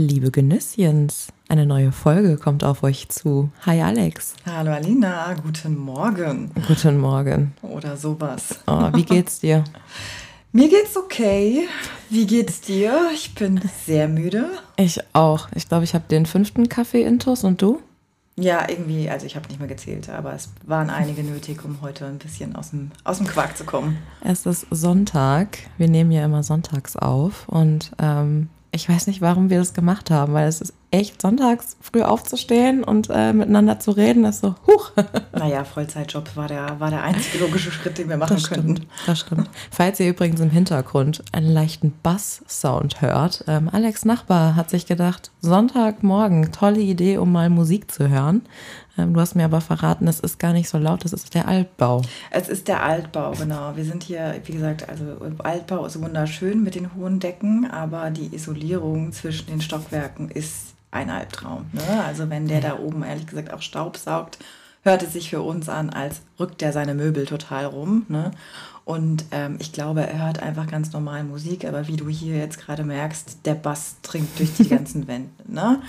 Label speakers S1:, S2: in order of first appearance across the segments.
S1: Liebe Genüsschens, eine neue Folge kommt auf euch zu. Hi Alex.
S2: Hallo Alina, guten Morgen.
S1: Guten Morgen.
S2: Oder sowas.
S1: Oh, wie geht's dir?
S2: Mir geht's okay. Wie geht's dir? Ich bin sehr müde.
S1: Ich auch. Ich glaube, ich habe den fünften Kaffee intus und du?
S2: Ja, irgendwie, also ich habe nicht mehr gezählt, aber es waren einige nötig, um heute ein bisschen aus dem, aus dem Quark zu kommen.
S1: Es ist Sonntag. Wir nehmen ja immer sonntags auf und ähm, ich weiß nicht, warum wir das gemacht haben, weil es ist echt sonntags früh aufzustehen und äh, miteinander zu reden, das ist so, huch.
S2: Naja, Vollzeitjob war der, war der einzige logische Schritt, den wir machen
S1: das
S2: könnten.
S1: Stimmt, das stimmt. Falls ihr übrigens im Hintergrund einen leichten Bass-Sound hört, ähm, Alex Nachbar hat sich gedacht, Sonntagmorgen, tolle Idee, um mal Musik zu hören. Ähm, du hast mir aber verraten, es ist gar nicht so laut, das ist der Altbau.
S2: Es ist der Altbau, genau. Wir sind hier, wie gesagt, also Altbau ist wunderschön mit den hohen Decken, aber die Isolierung zwischen den Stockwerken ist ein Albtraum. Ne? Also wenn der da oben ehrlich gesagt auch Staub saugt, hört es sich für uns an, als rückt er seine Möbel total rum. Ne? Und ähm, ich glaube, er hört einfach ganz normal Musik, aber wie du hier jetzt gerade merkst, der Bass dringt durch die ganzen Wände. Ne?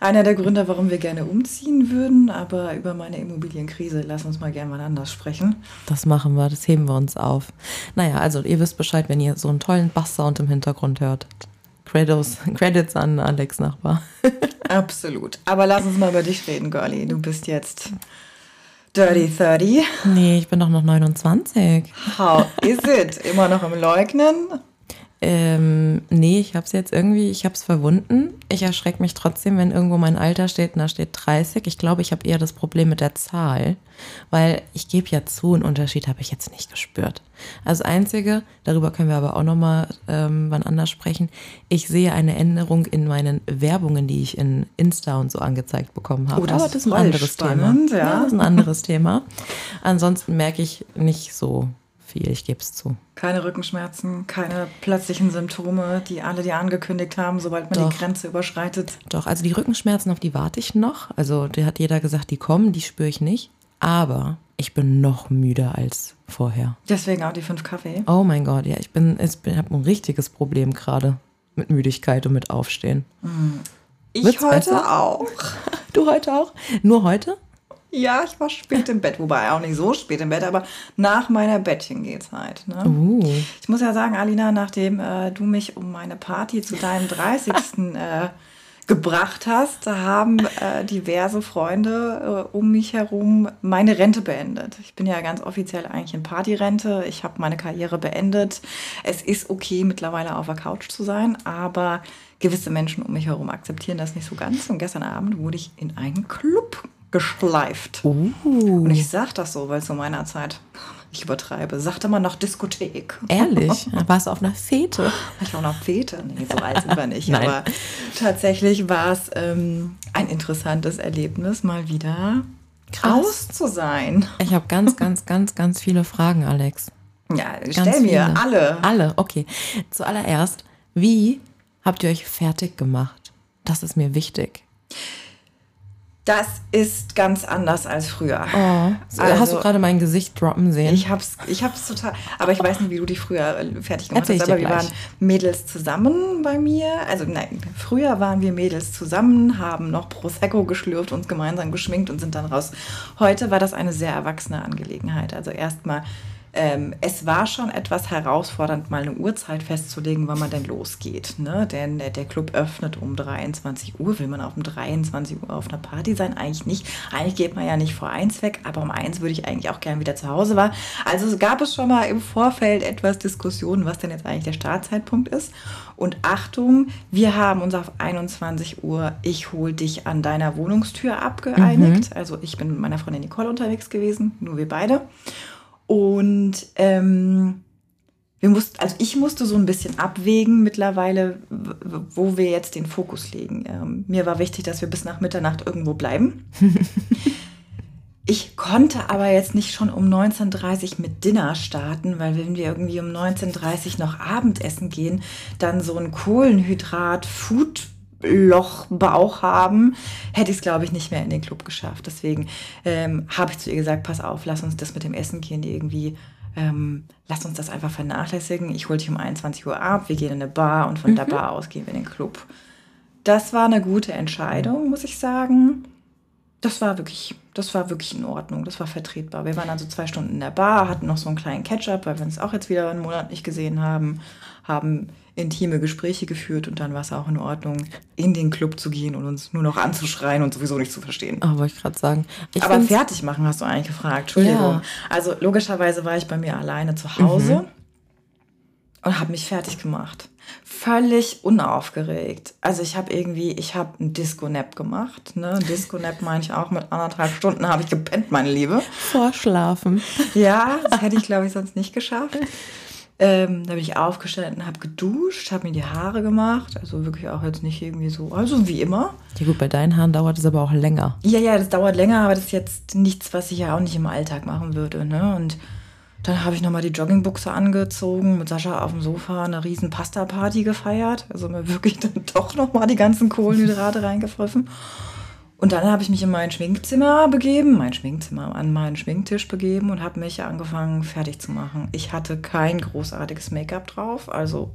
S2: Einer der Gründe, warum wir gerne umziehen würden, aber über meine Immobilienkrise, lass uns mal gerne mal anders sprechen.
S1: Das machen wir, das heben wir uns auf. Naja, also ihr wisst Bescheid, wenn ihr so einen tollen Basssound im Hintergrund hört. Credits, Credits an Alex Nachbar.
S2: Absolut. Aber lass uns mal über dich reden, Girlie. Du bist jetzt Dirty 30.
S1: Nee, ich bin doch noch 29.
S2: How is it? Immer noch im Leugnen?
S1: Ähm, nee, ich hab's jetzt irgendwie, ich hab's verwunden. Ich erschrecke mich trotzdem, wenn irgendwo mein Alter steht und da steht 30. Ich glaube, ich habe eher das Problem mit der Zahl, weil ich gebe ja zu, einen Unterschied habe ich jetzt nicht gespürt. Also einzige, darüber können wir aber auch nochmal ähm, wann anders sprechen, ich sehe eine Änderung in meinen Werbungen, die ich in Insta und so angezeigt bekommen habe.
S2: Oh, das,
S1: aber das ist ein anderes
S2: spannend,
S1: Thema.
S2: Ja.
S1: ja, das ist ein anderes Thema. Ansonsten merke ich nicht so viel, ich gebe es zu.
S2: Keine Rückenschmerzen, keine plötzlichen Symptome, die alle dir angekündigt haben, sobald man
S1: Doch.
S2: die Grenze überschreitet.
S1: Doch, also die Rückenschmerzen, auf die warte ich noch. Also, der hat jeder gesagt, die kommen, die spüre ich nicht. Aber ich bin noch müder als vorher.
S2: Deswegen auch die fünf Kaffee.
S1: Oh mein Gott, ja, ich bin, ich bin, habe ein richtiges Problem gerade mit Müdigkeit und mit Aufstehen.
S2: Ich
S1: Wird's
S2: heute
S1: besser?
S2: auch.
S1: Du heute auch? Nur heute?
S2: Ja, ich war spät im Bett, wobei auch nicht so spät im Bett, aber nach meiner Bettchengehzeit. Ne?
S1: Uh.
S2: Ich muss ja sagen, Alina, nachdem äh, du mich um meine Party zu deinem 30. äh, gebracht hast, haben äh, diverse Freunde äh, um mich herum meine Rente beendet. Ich bin ja ganz offiziell eigentlich in Partyrente. Ich habe meine Karriere beendet. Es ist okay, mittlerweile auf der Couch zu sein, aber gewisse Menschen um mich herum akzeptieren das nicht so ganz. Und gestern Abend wurde ich in einen Club geschleift.
S1: Uh.
S2: Und ich sag das so, weil zu meiner Zeit, ich übertreibe, sagte man noch Diskothek.
S1: Ehrlich? Warst du auf einer Fete?
S2: Ich war noch Fete. Nee, so alt sind wir nicht.
S1: Nein.
S2: Aber tatsächlich war es ähm, ein interessantes Erlebnis, mal wieder
S1: Krass.
S2: raus zu sein.
S1: Ich habe ganz, ganz, ganz, ganz viele Fragen, Alex.
S2: Ja,
S1: Ganz
S2: stell mir
S1: viele.
S2: alle.
S1: Alle, okay. Zuallererst, wie habt ihr euch fertig gemacht? Das ist mir wichtig.
S2: Das ist ganz anders als früher.
S1: Oh, hast
S2: Also-
S1: du gerade mein Gesicht droppen sehen?
S2: Ich hab's, ich hab's total. Aber ich weiß nicht, wie du dich früher äh, fertig gemacht
S1: Erzähl
S2: hast. Aber wir
S1: gleich.
S2: waren Mädels zusammen bei mir. Also nein, früher waren wir Mädels zusammen, haben noch Prosecco geschlürft, uns gemeinsam geschminkt und sind dann raus. Heute war das eine sehr erwachsene Angelegenheit. Also erstmal, ähm, es war schon etwas herausfordernd, mal eine Uhrzeit festzulegen, wann man denn losgeht. Ne? Denn äh, der Club öffnet um 23 Uhr. Will man auf um 23 Uhr auf einer Party sein? Eigentlich nicht. Eigentlich geht man ja nicht vor eins weg, aber um eins würde ich eigentlich auch gern wieder zu Hause war. Also es gab es schon mal im Vorfeld etwas Diskussionen, was denn jetzt eigentlich der Startzeitpunkt ist. Und Achtung, wir haben uns auf 21 Uhr, ich hol dich an deiner Wohnungstür abgeeinigt. Also ich bin mit meiner Freundin Nicole unterwegs gewesen, nur wir beide. Und ähm, wir mussten, also ich musste so ein bisschen abwägen mittlerweile, wo wir jetzt den Fokus legen. Ähm, mir war wichtig, dass wir bis nach Mitternacht irgendwo bleiben. Ich konnte aber jetzt nicht schon um 19.30 Uhr mit Dinner starten, weil wenn wir irgendwie um 19.30 Uhr noch Abendessen gehen, dann so ein Kohlenhydrat, Food Lochbauch haben, hätte ich es, glaube ich, nicht mehr in den Club geschafft. Deswegen ähm, habe ich zu ihr gesagt, pass auf, lass uns das mit dem Essen gehen irgendwie, ähm, lass uns das einfach vernachlässigen. Ich hole dich um 21 Uhr ab, wir gehen in eine Bar und von der Bar aus gehen wir in den Club. das war eine gute Entscheidung, muss ich sagen. Das war wirklich, das war wirklich in Ordnung. Das war vertretbar. Wir waren also zwei Stunden in der Bar, hatten noch so einen kleinen Catch-up, weil wir uns auch jetzt wieder einen Monat nicht gesehen haben, haben intime Gespräche geführt und dann war es auch in Ordnung, in den Club zu gehen und uns nur noch anzuschreien und sowieso nicht zu verstehen.
S1: Oh, wollte ich gerade sagen. Ich
S2: Aber fertig machen hast du eigentlich gefragt. Entschuldigung. Ja. Also logischerweise war ich bei mir alleine zu Hause mhm. und habe mich fertig gemacht. Völlig unaufgeregt. Also ich habe irgendwie, ich habe einen Disco-Nap gemacht. Ne? Disco-Nap meine ich auch mit anderthalb Stunden habe ich gepennt, meine Liebe.
S1: Vorschlafen.
S2: Ja, das hätte ich, glaube ich, sonst nicht geschafft. Ähm, da bin ich aufgestanden, habe geduscht, habe mir die Haare gemacht. Also wirklich auch jetzt nicht irgendwie so, also wie immer.
S1: Ja gut, bei deinen Haaren dauert es aber auch länger.
S2: Ja, ja, das dauert länger, aber das ist jetzt nichts, was ich ja auch nicht im Alltag machen würde. Ne? Und dann habe ich nochmal die Joggingbuchse angezogen, mit Sascha auf dem Sofa eine riesen Pasta-Party gefeiert. Also mir wirklich dann doch nochmal die ganzen Kohlenhydrate reingefressen. Und dann habe ich mich in mein Schminkzimmer begeben, mein Schminkzimmer, an meinen Schminktisch begeben und habe mich angefangen fertig zu machen. Ich hatte kein großartiges Make-up drauf, also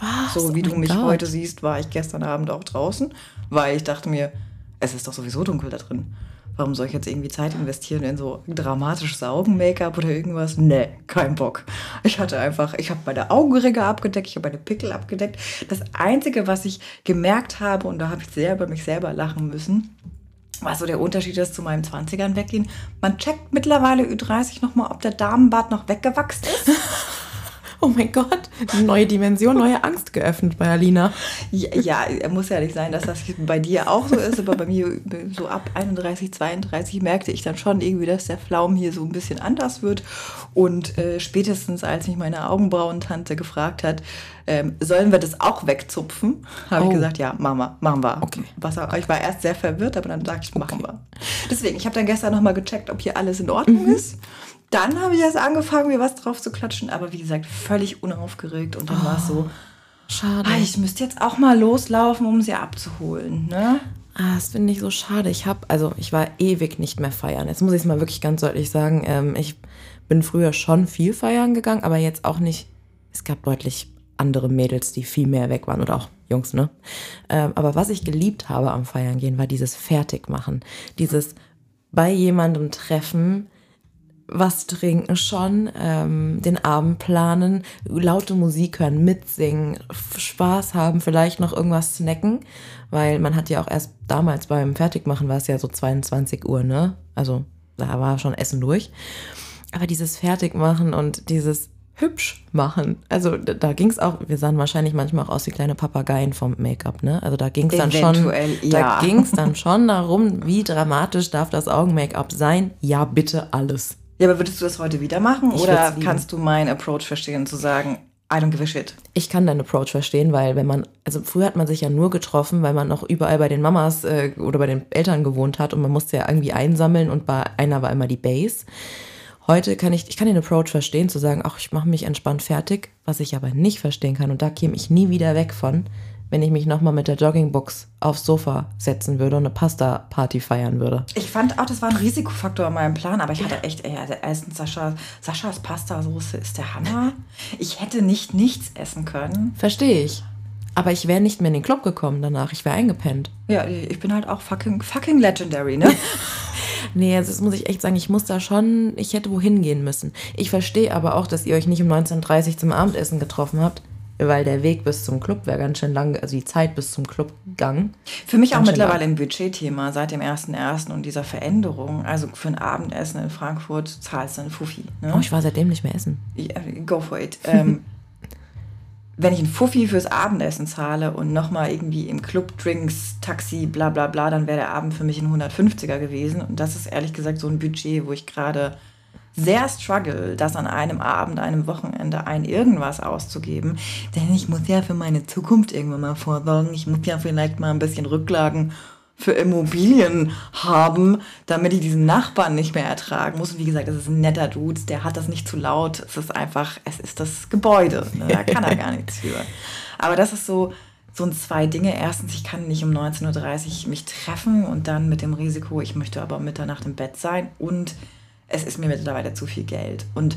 S2: Was? so wie oh du mich Gott. heute siehst, war ich gestern Abend auch draußen, weil ich dachte mir, es ist doch sowieso dunkel da drin. Warum soll ich jetzt irgendwie Zeit investieren in so dramatisches Augen-Make-up oder irgendwas? Nee, kein Bock. Ich hatte einfach, ich habe meine Augenringe abgedeckt, ich habe meine Pickel abgedeckt. Das Einzige, was ich gemerkt habe, und da habe ich sehr über mich selber lachen müssen, was so der Unterschied ist zu meinem 20ern weggehen. Man checkt mittlerweile Ü30 nochmal, ob der Damenbart noch weggewachsen ist.
S1: Oh mein Gott, neue Dimension, neue Angst geöffnet bei Alina.
S2: Ja, ja, muss ja nicht sein, dass das bei dir auch so ist, aber bei mir so ab 31, 32 merkte ich dann schon irgendwie, dass der Pflaum hier so ein bisschen anders wird. Und äh, spätestens, als mich meine Augenbrauentante gefragt hat, ähm, sollen wir das auch wegzupfen, habe oh. ich gesagt, ja, machen wir, machen wir. Okay. Was, ich war erst sehr verwirrt, aber dann sagte ich, machen okay. wir. Deswegen, ich habe dann gestern nochmal gecheckt, ob hier alles in Ordnung mhm. ist dann habe ich erst angefangen, mir was drauf zu klatschen. Aber wie gesagt, völlig unaufgeregt. Und dann oh, war es so, schade. Ah, ich müsste jetzt auch mal loslaufen, um sie abzuholen. Ne?
S1: Ah, das finde ich so schade. Ich habe, also ich war ewig nicht mehr feiern. Jetzt muss ich es mal wirklich ganz deutlich sagen. Ähm, ich bin früher schon viel feiern gegangen, aber jetzt auch nicht. Es gab deutlich andere Mädels, die viel mehr weg waren oder auch Jungs, ne? Ähm, aber was ich geliebt habe am Feiern gehen, war dieses Fertigmachen. Dieses bei jemandem treffen, was trinken schon, ähm, den Abend planen, laute Musik hören, mitsingen, Spaß haben, vielleicht noch irgendwas snacken, weil man hat ja auch erst damals beim Fertigmachen war es ja so 22 Uhr, ne? Also da war schon Essen durch. Aber dieses Fertigmachen und dieses hübsch machen. Also da, da ging es auch, wir sahen wahrscheinlich manchmal auch aus wie kleine Papageien vom Make-up, ne? Also da ging es dann schon, ja. da ging es dann schon darum, wie dramatisch darf das Augen-Make-up sein? Ja, bitte alles.
S2: Ja, aber würdest du das heute wieder machen? Ich oder kannst du meinen Approach verstehen, zu sagen, I don't give a shit?
S1: Ich kann deinen Approach verstehen, weil wenn man, also früher hat man sich ja nur getroffen, weil man noch überall bei den Mamas äh, oder bei den Eltern gewohnt hat und man musste ja irgendwie einsammeln und bei einer war immer die Base. Heute kann ich, ich kann den Approach verstehen, zu sagen, ach, ich mache mich entspannt fertig, was ich aber nicht verstehen kann und da käme ich nie wieder weg von, wenn ich mich nochmal mit der Joggingbox aufs Sofa setzen würde und eine Pasta-Party feiern würde.
S2: Ich fand auch, das war ein Risikofaktor in meinem Plan, aber ich hatte echt, ey, also erstens Sascha, Saschas Pasta-Soße ist der Hammer. Ich hätte nicht nichts essen können.
S1: Verstehe ich. Aber ich wäre nicht mehr in den Club gekommen danach. Ich wäre eingepennt.
S2: Ja, ich bin halt auch fucking, fucking legendary, ne?
S1: nee, also das muss ich echt sagen, ich muss da schon, ich hätte wohin gehen müssen. Ich verstehe aber auch, dass ihr euch nicht um 19.30 Uhr zum Abendessen getroffen habt weil der Weg bis zum Club wäre ganz schön lang, also die Zeit bis zum Clubgang.
S2: Für mich auch mittlerweile lang. ein Budgetthema seit dem 1.1. und dieser Veränderung. Also für ein Abendessen in Frankfurt zahlst du einen Fuffi.
S1: Ne? Oh, ich war seitdem nicht mehr essen.
S2: Yeah, go for it. ähm, wenn ich einen Fuffi fürs Abendessen zahle und nochmal irgendwie im Club Drinks, Taxi, bla bla bla, dann wäre der Abend für mich ein 150er gewesen. Und das ist ehrlich gesagt so ein Budget, wo ich gerade sehr struggle, das an einem Abend, einem Wochenende ein irgendwas auszugeben. Denn ich muss ja für meine Zukunft irgendwann mal vorsorgen. Ich muss ja vielleicht mal ein bisschen Rücklagen für Immobilien haben, damit ich diesen Nachbarn nicht mehr ertragen muss. Und wie gesagt, das ist ein netter Dude, der hat das nicht zu laut. Es ist einfach, es ist das Gebäude. Ne? Da kann er gar nichts für. Aber das ist so, so ein zwei Dinge. Erstens, ich kann nicht um 19.30 Uhr mich treffen und dann mit dem Risiko, ich möchte aber Mitternacht im Bett sein und es ist mir mittlerweile zu viel Geld. Und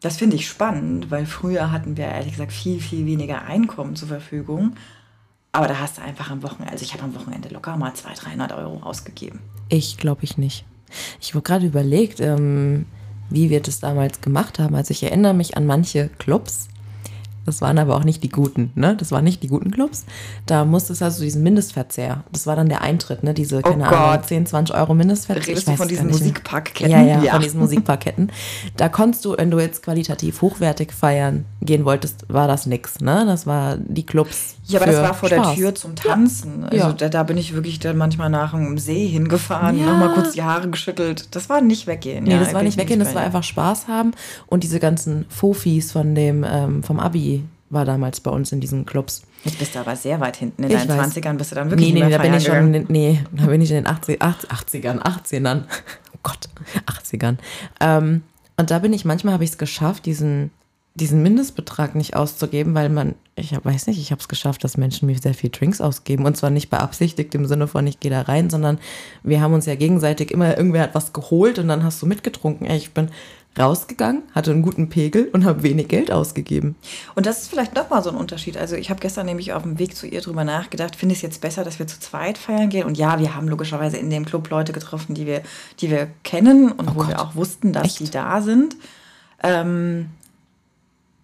S2: das finde ich spannend, weil früher hatten wir ehrlich gesagt viel, viel weniger Einkommen zur Verfügung. Aber da hast du einfach am Wochenende, also ich habe am Wochenende locker mal 200, 300 Euro ausgegeben.
S1: Ich glaube ich nicht. Ich habe gerade überlegt, ähm, wie wir das damals gemacht haben. Also ich erinnere mich an manche Clubs, das waren aber auch nicht die guten, ne? Das waren nicht die guten Clubs. Da musstest du also diesen Mindestverzehr. Das war dann der Eintritt, ne? Diese, keine
S2: Oh
S1: Ahnung,
S2: Gott.
S1: 10, 20 Euro Mindestverzehr.
S2: Redest
S1: Ich
S2: von diesen
S1: nicht.
S2: Musikparkketten?
S1: Ja, ja,
S2: Ja.
S1: von diesen Musikparketten. Da konntest du, wenn du jetzt qualitativ hochwertig feiern gehen wolltest, war das nix, ne? Das war die Clubs.
S2: Ja, aber das war vor
S1: Spaß.
S2: der Tür zum Tanzen. Also
S1: Ja.
S2: da, da bin ich wirklich dann manchmal nach einem See hingefahren,
S1: Ja.
S2: nochmal kurz die Haare geschüttelt. Das war nicht weggehen.
S1: Nee,
S2: ja,
S1: das war nicht
S2: ich
S1: weggehen, das
S2: bei
S1: war einfach Spaß haben. Und diese ganzen Fofis von dem, ähm, vom Abi war damals bei uns in diesen Clubs.
S2: Jetzt bist du aber sehr weit hinten. In
S1: Ich
S2: deinen
S1: weiß.
S2: 20ern bist du dann wirklich
S1: Nee, nee,
S2: nicht
S1: da bin ich schon, in, nee, da bin ich in den 80, 80, 80ern, 18ern. Oh Gott, 80ern. Ähm, und da bin ich, manchmal habe ich es geschafft, diesen, diesen Mindestbetrag nicht auszugeben, weil man, ich hab, weiß nicht, ich habe es geschafft, dass Menschen mir sehr viel Drinks ausgeben. Und zwar nicht beabsichtigt im Sinne von, ich gehe da rein, sondern wir haben uns ja gegenseitig immer, irgendwer hat was geholt und dann hast du mitgetrunken. Ey, ich bin rausgegangen, hatte einen guten Pegel und habe wenig Geld ausgegeben.
S2: Und das ist vielleicht nochmal so ein Unterschied. Also ich habe gestern nämlich auf dem Weg zu ihr drüber nachgedacht, finde ich es jetzt besser, dass wir zu zweit feiern gehen? Und ja, wir haben logischerweise in dem Club Leute getroffen, die wir, die wir kennen und wo wir
S1: Oh Gott.
S2: auch wussten, dass
S1: Echt?
S2: die da sind. Ähm,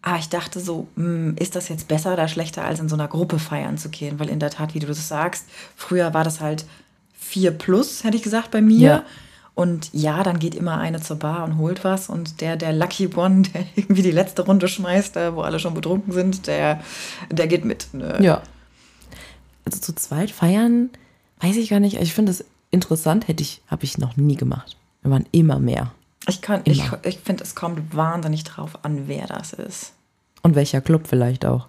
S2: aber ich dachte so, hm, ist das jetzt besser oder schlechter, als in so einer Gruppe feiern zu gehen? Weil in der Tat, wie du das sagst, früher war das halt 4 plus, hätte ich gesagt, bei mir.
S1: Ja.
S2: Und ja, dann geht immer eine zur Bar und holt was. Und der, der Lucky One, der irgendwie die letzte Runde schmeißt, äh, wo alle schon betrunken sind, der, der geht mit. Ne?
S1: Ja. Also zu zweit feiern, weiß ich gar nicht. Ich finde es interessant, hätte ich, habe ich noch nie gemacht. Wir waren immer mehr.
S2: Ich, kann- ich, ich finde, es kommt wahnsinnig drauf an, wer das ist.
S1: Und welcher Club vielleicht auch.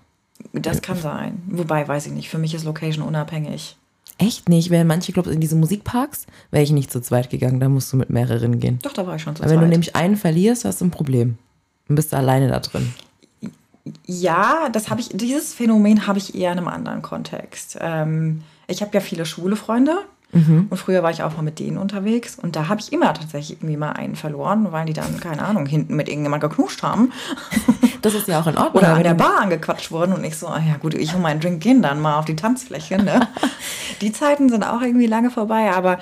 S2: Das kann sein. Wobei, weiß ich nicht. Für mich ist Location unabhängig.
S1: Echt nicht? Wären manche Clubs in diese Musikparks, wäre ich nicht zu zweit gegangen. Da musst du mit mehreren gehen.
S2: Doch, da war ich schon zu
S1: Weil wenn du
S2: zweit.
S1: nämlich einen verlierst, hast du ein Problem. Dann bist du alleine da drin.
S2: Ja, das habe ich, dieses Phänomen habe ich eher in einem anderen Kontext. Ähm, ich habe ja viele schwule Freunde
S1: Mhm.
S2: und früher war ich auch mal mit denen unterwegs und da habe ich immer tatsächlich irgendwie mal einen verloren, weil die dann, keine Ahnung, hinten mit irgendjemand geknuscht haben
S1: Das ist ja auch in Ordnung.
S2: oder an der Bar angequatscht wurden und ich so, ah ja gut, ich und mein Drink gehen dann mal auf die Tanzfläche. Ne? die Zeiten sind auch irgendwie lange vorbei, aber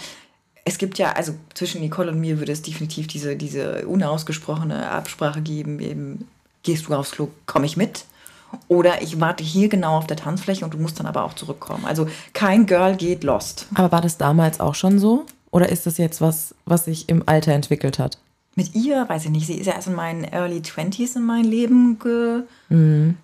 S2: es gibt ja, also zwischen Nicole und mir würde es definitiv diese, diese unausgesprochene Absprache geben, eben, gehst du aufs Klo, komme ich mit? Oder ich warte hier genau auf der Tanzfläche und du musst dann aber auch zurückkommen. Also kein Girl geht lost.
S1: Aber war das damals auch schon so? Oder ist das jetzt was, was sich im Alter entwickelt hat?
S2: Mit ihr, weiß ich nicht, sie ist ja erst in meinen Early 20s in mein Leben ge,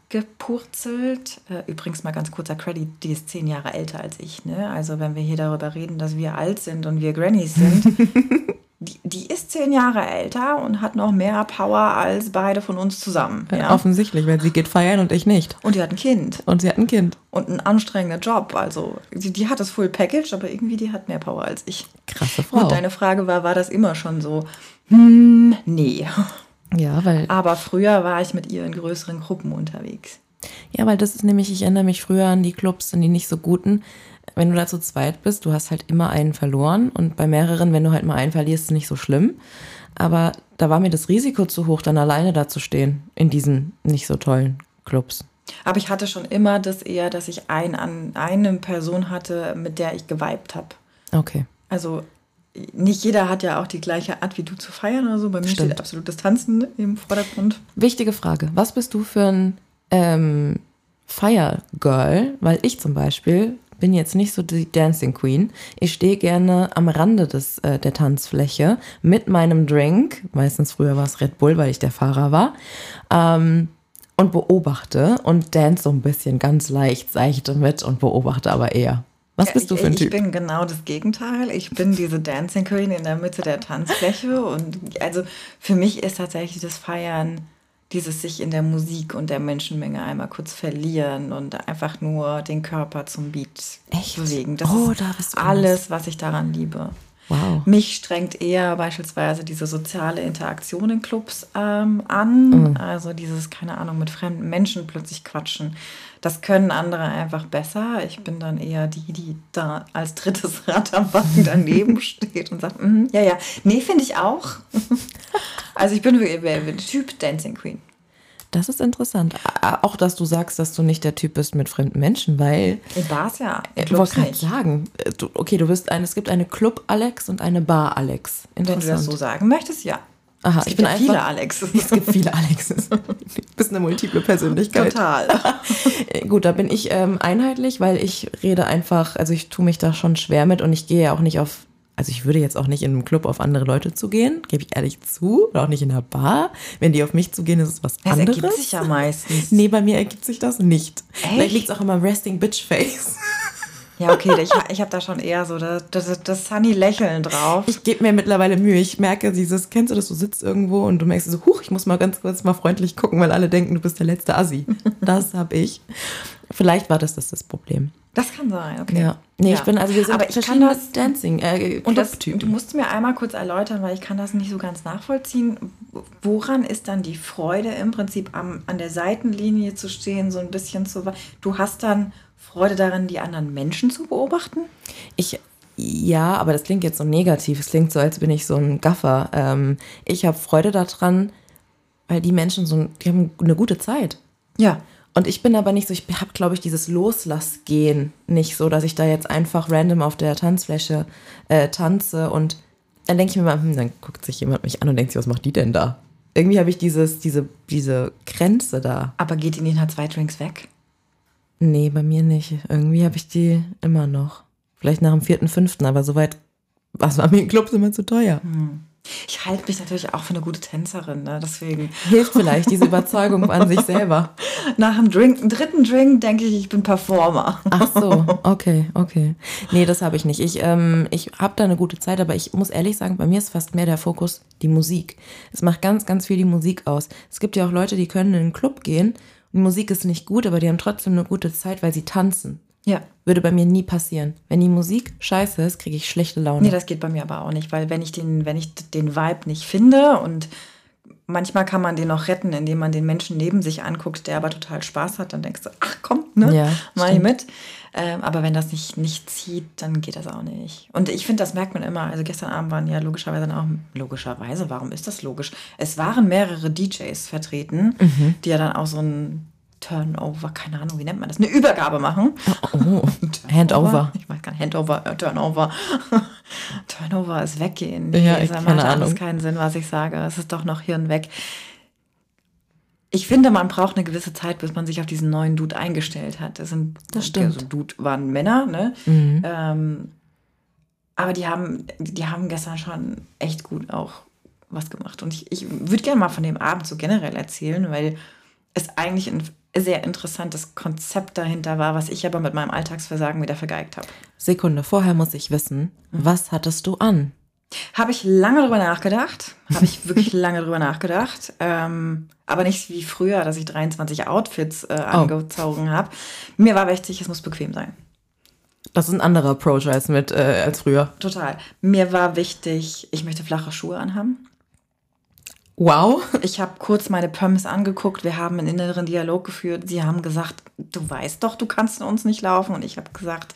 S2: gepurzelt. Äh, übrigens mal ganz kurzer Credit, die ist zehn Jahre älter als ich. Ne? Also wenn wir hier darüber reden, dass wir alt sind und wir Grannies sind, die, die ist zehn Jahre älter und hat noch mehr Power als beide von uns zusammen. Ja?
S1: Offensichtlich, weil sie geht feiern und ich nicht.
S2: Und die hat ein Kind
S1: Und sie hat ein Kind.
S2: und einen anstrengenden Job. Also die, die hat das Full Package, aber irgendwie die hat mehr Power als ich.
S1: Krasse Frau.
S2: Gut, deine Frage war, war das immer schon so? Hm, nee.
S1: ja, weil
S2: Aber früher war ich mit ihr in größeren Gruppen unterwegs.
S1: Ja, weil das ist nämlich, ich erinnere mich früher an die Clubs, an die nicht so guten. Wenn du da zu zweit bist, du hast halt immer einen verloren und bei mehreren, wenn du halt mal einen verlierst, ist nicht so schlimm. Aber da war mir das Risiko zu hoch, dann alleine da zu stehen in diesen nicht so tollen Clubs.
S2: Aber ich hatte schon immer das eher, dass ich ein, an, eine Person hatte, mit der ich geweibt habe.
S1: Okay.
S2: Also nicht jeder hat ja auch die gleiche Art wie du zu feiern oder so. Bei mir
S1: Stimmt.
S2: steht absolutes Tanzen im Vordergrund.
S1: Wichtige Frage. Was bist du für ein ähm, Fire Girl? Weil ich zum Beispiel bin jetzt nicht so die Dancing Queen. Ich stehe gerne am Rande des, äh, der Tanzfläche mit meinem Drink. Meistens früher war es Red Bull, weil ich der Fahrer war. Ähm, und beobachte und dance so ein bisschen ganz leicht, seichte mit und beobachte aber eher. Was bist du
S2: ich,
S1: für ein
S2: ich
S1: Typ?
S2: bin genau das Gegenteil. Ich bin diese Dancing Queen in der Mitte der Tanzfläche. Und also für mich ist tatsächlich das Feiern dieses sich in der Musik und der Menschenmenge einmal kurz verlieren und einfach nur den Körper zum Beat
S1: Echt?
S2: bewegen. Das
S1: Oh,
S2: ist
S1: da bist du
S2: alles, was ich daran liebe.
S1: Wow.
S2: Mich strengt eher beispielsweise diese soziale Interaktion in Clubs ähm, an.
S1: Mhm.
S2: Also dieses, keine Ahnung, mit fremden Menschen plötzlich quatschen. Das können andere einfach besser. Ich bin dann eher die, die da als drittes Rad am Wagen daneben steht und sagt, mhm, ja, ja. Nee, finde ich auch. also ich bin wirklich Typ Dancing Queen.
S1: Das ist interessant. Auch, dass du sagst, dass du nicht der Typ bist mit fremden Menschen, weil.
S2: In Bars ja.
S1: Ich wollte gerade sagen, äh, du, okay, du bist ein, es gibt eine Club-Alex und eine Bar-Alex.
S2: Wenn du das so sagen möchtest, ja.
S1: Aha,
S2: es
S1: ich bin einfach.
S2: viele Alexes.
S1: Es gibt viele Alexes. Du bist eine multiple Persönlichkeit.
S2: Total.
S1: Gut, da bin ich ähm, einheitlich, weil ich rede einfach, also ich tue mich da schon schwer mit und ich gehe ja auch nicht auf also ich würde jetzt auch nicht in einem Club auf andere Leute zugehen, gebe ich ehrlich zu, oder auch nicht in einer Bar. Wenn die auf mich zugehen, ist es was
S2: Das
S1: anderes.
S2: ergibt sich ja meistens.
S1: Nee, bei mir ergibt sich das nicht.
S2: Echt?
S1: Vielleicht liegt es auch immer Resting Bitch Face.
S2: Ja, okay, ich, ich habe da schon eher so das, das, das sunny Lächeln drauf.
S1: Ich gebe mir mittlerweile Mühe. Ich merke dieses, kennst du das, du sitzt irgendwo und du merkst so, huch, ich muss mal ganz kurz mal freundlich gucken, weil alle denken, du bist der letzte Assi. Das habe ich. Vielleicht war das das, das Problem.
S2: Das kann sein, okay.
S1: Ja. Nee,
S2: Ja.
S1: ich bin, also wir sind
S2: Aber ich kann das-
S1: Dancing, äh,
S2: Und das, du musst mir einmal kurz erläutern, weil ich kann das nicht so ganz nachvollziehen. Woran ist dann die Freude im Prinzip am, an der Seitenlinie zu stehen, so ein bisschen zu... Du hast dann Freude daran, die anderen Menschen zu beobachten?
S1: Ich, ja, aber das klingt jetzt so negativ. Es klingt so, als bin ich so ein Gaffer. Ähm, ich habe Freude daran, weil die Menschen so, die haben eine gute Zeit.
S2: Ja.
S1: Und ich bin aber nicht so, ich habe, glaube ich, dieses Loslassgehen nicht so, dass ich da jetzt einfach random auf der Tanzfläche äh, tanze und dann denke ich mir mal, hm, dann guckt sich jemand mich an und denkt sich, was macht die denn da? Irgendwie habe ich dieses, diese, diese Grenze da.
S2: Aber geht nicht nach zwei Drinks weg?
S1: Nee, bei mir nicht. Irgendwie habe ich die immer noch. Vielleicht nach dem vierten, fünften, aber soweit, was war mir in Clubs immer zu teuer.
S2: Ich halte mich natürlich auch für eine gute Tänzerin, ne? deswegen
S1: Hilft vielleicht diese Überzeugung an sich selber.
S2: nach dem Drink, dritten Drink denke ich, ich bin Performer.
S1: Ach so, okay, okay. Nee, das habe ich nicht. Ich, ähm, ich habe da eine gute Zeit, aber ich muss ehrlich sagen, bei mir ist fast mehr der Fokus die Musik. Es macht ganz, ganz viel die Musik aus. Es gibt ja auch Leute, die können in einen Club gehen Musik ist nicht gut, aber die haben trotzdem eine gute Zeit, weil sie tanzen.
S2: Ja.
S1: Würde bei mir nie passieren. Wenn die Musik scheiße ist, kriege ich schlechte Laune.
S2: Nee, das geht bei mir aber auch nicht, weil wenn ich den, wenn ich den Vibe nicht finde und manchmal kann man den auch retten, indem man den Menschen neben sich anguckt, der aber total Spaß hat, dann denkst du, ach komm, ne?
S1: Ja,
S2: Mach ich mit. Ähm, aber wenn das nicht, nicht zieht, dann geht das auch nicht. Und ich finde, das merkt man immer. Also gestern Abend waren ja logischerweise dann auch, logischerweise, warum ist das logisch? Es waren mehrere DJs vertreten,
S1: Mhm.
S2: die ja dann auch so ein Turnover, keine Ahnung, wie nennt man das? Eine Übergabe machen.
S1: oh, Handover.
S2: Ich weiß gar nicht, Handover, äh, Turnover. Turnover ist weggehen.
S1: Ja, ich- keine Ahnung.
S2: alles keinen Sinn, was ich sage. Es ist doch noch Hirn weg. Ich finde, man braucht eine gewisse Zeit, bis man sich auf diesen neuen Dude eingestellt hat. Das, sind,
S1: Das stimmt.
S2: Also Dude waren Männer, ne?
S1: Mhm.
S2: Ähm, aber die haben, die haben gestern schon echt gut auch was gemacht. Und ich, ich würde gerne mal von dem Abend so generell erzählen, weil es eigentlich ein sehr interessantes Konzept dahinter war, was ich aber mit meinem Alltagsversagen wieder vergeigt habe.
S1: Sekunde, vorher muss ich wissen, was hattest du an?
S2: Habe ich lange drüber nachgedacht. Habe ich wirklich lange drüber nachgedacht. Ähm, aber nicht wie früher, dass ich 23 Outfits äh, angezogen habe. Mir war wichtig, es muss bequem sein.
S1: Das ist ein anderer Approach als, mit, äh, als früher.
S2: Total. Mir war wichtig, ich möchte flache Schuhe anhaben.
S1: Wow.
S2: Ich habe kurz meine Pumps angeguckt. Wir haben einen inneren Dialog geführt. Sie haben gesagt, du weißt doch, du kannst in uns nicht laufen. Und ich habe gesagt,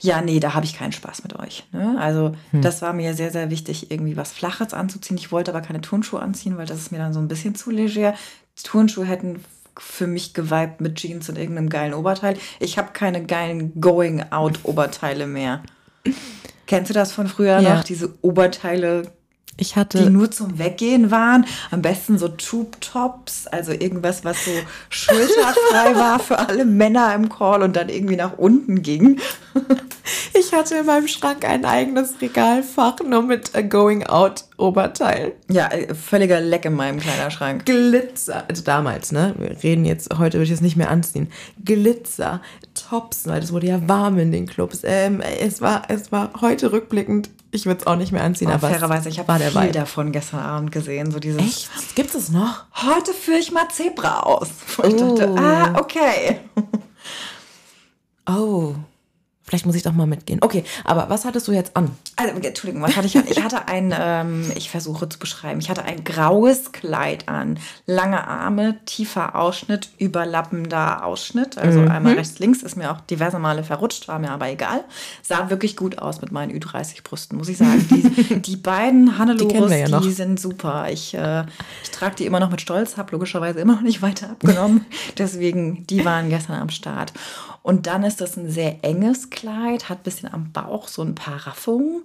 S2: ja, nee, da habe ich keinen Spaß mit euch. Ne? Also das war mir sehr, sehr wichtig, irgendwie was Flaches anzuziehen. Ich wollte aber keine Turnschuhe anziehen, weil das ist mir dann so ein bisschen zu leger. Turnschuhe hätten für mich geweibt mit Jeans und irgendeinem geilen Oberteil. Ich habe keine geilen Going-Out-Oberteile mehr. Kennst du das von früher
S1: Ja.
S2: noch? Diese Oberteile,
S1: Ich
S2: die
S1: hatte.
S2: nur zum Weggehen waren. Am besten so Tube-Tops, also irgendwas, was so schulterfrei war für alle Männer im Call und dann irgendwie nach unten ging.
S1: Ich hatte in meinem Schrank ein eigenes Regalfach nur mit äh, Going Out Oberteil.
S2: Ja, äh, völliger Leck in meinem Kleiderschrank.
S1: Glitzer, also damals, ne? Wir reden jetzt, heute würde ich es nicht mehr anziehen. Glitzer, Tops, weil das wurde ja warm in den Clubs. Ähm, es war, es war heute rückblickend, ich würde es auch nicht mehr anziehen,
S2: Aber
S1: aber
S2: fairerweise, ich habe viel
S1: Vibe.
S2: davon gestern Abend gesehen. So dieses,
S1: Echt? Gibt es noch?
S2: heute führe ich mal Zebra aus. Wo ich
S1: Oh.
S2: dachte, ah, okay.
S1: Oh. Vielleicht muss ich doch mal mitgehen. Okay, aber was hattest du jetzt an?
S2: Also, Entschuldigung, was hatte ich an? Ich hatte ein, ähm, ich versuche zu beschreiben, ich hatte ein graues Kleid an. Lange Arme, tiefer Ausschnitt, überlappender Ausschnitt. Also
S1: Mhm.
S2: einmal rechts, links, ist mir auch diverse Male verrutscht, war mir aber egal. Sah wirklich gut aus mit meinen Ü30-Brüsten, muss ich sagen. Die, die beiden Hannelores, die,
S1: ja noch.
S2: sind super. Ich, äh, ich trage die immer noch mit Stolz, habe logischerweise immer noch nicht weiter abgenommen. Deswegen, die waren gestern am Start. Und dann ist das ein sehr enges Kleid, hat ein bisschen am Bauch so ein paar Raffungen.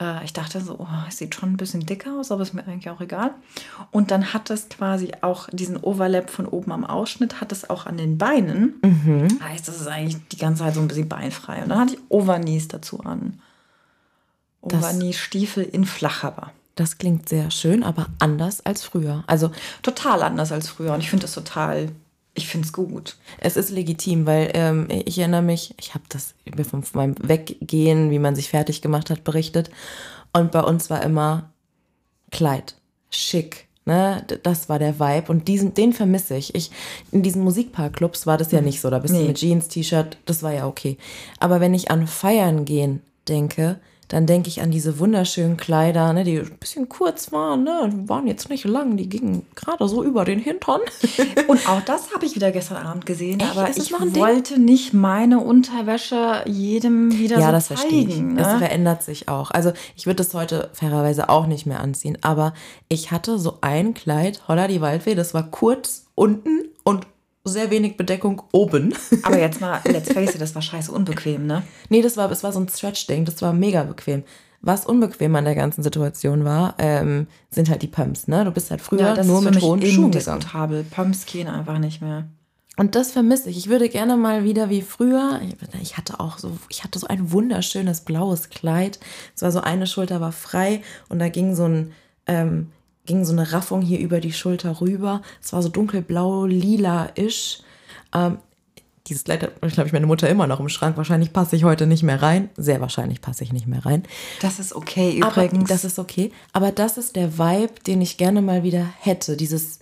S2: Äh, Ich dachte so, oh, es sieht schon ein bisschen dicker aus, aber ist mir eigentlich auch egal. Und dann hat es quasi auch diesen Overlap von oben am Ausschnitt, hat es auch an den Beinen.
S1: Mhm.
S2: Heißt, das ist eigentlich die ganze Zeit so ein bisschen beinfrei. Und dann hatte ich Overknees dazu an. Overknee-Stiefel in Flachhaber.
S1: Das klingt sehr schön, aber anders als früher. Also
S2: Total anders als früher. Und ich finde das total, ich finde es gut.
S1: es ist legitim, weil ähm, ich erinnere mich, ich habe das mir von meinem Weggehen, wie man sich fertig gemacht hat, berichtet. Und bei uns war immer Kleid, schick. Ne, das war der Vibe und diesen, den vermisse ich. ich. In diesen Musikparkclubs war das ja nicht so. Da bist du
S2: Nee.
S1: mit Jeans, T-Shirt, das war ja okay. Aber wenn ich an Feiern gehen denke, dann denke ich an diese wunderschönen Kleider, ne, die ein bisschen kurz waren, ne, die waren jetzt nicht lang, die gingen gerade so über den Hintern.
S2: Und auch das habe ich wieder gestern Abend gesehen,
S1: Echt?
S2: aber ich
S1: ein Ding?
S2: wollte nicht meine Unterwäsche jedem wieder
S1: ja,
S2: so
S1: das
S2: zeigen.
S1: verstehe ich.
S2: Ne?
S1: Das verändert sich auch. Also ich würde das heute fairerweise auch nicht mehr anziehen, aber ich hatte so ein Kleid, Holla die Waldfee, das war kurz unten und sehr wenig Bedeckung oben.
S2: aber jetzt mal, let's face it, das war scheiße unbequem, ne?
S1: nee, das war, das war so ein Stretch-Ding, das war mega bequem. Was unbequem an der ganzen Situation war, ähm, sind halt die Pumps, ne? Du bist halt früher
S2: das
S1: nur mit hohen Schuhen gegangen.
S2: Pumps gehen einfach nicht mehr.
S1: Und das vermisse ich. Ich würde gerne mal wieder wie früher. Ich hatte auch so, ich hatte so ein wunderschönes blaues Kleid. Es war so eine Schulter war frei und da ging so ein, ähm, ging so eine Raffung hier über die Schulter rüber. Es war so dunkelblau, lila-isch. Ähm, dieses Kleid glaube ich, meine Mutter immer noch im Schrank. Wahrscheinlich passe ich heute nicht mehr rein. Sehr wahrscheinlich passe ich nicht mehr rein.
S2: Das ist okay
S1: Aber
S2: übrigens.
S1: das ist okay. Aber das ist der Vibe, den ich gerne mal wieder hätte. Dieses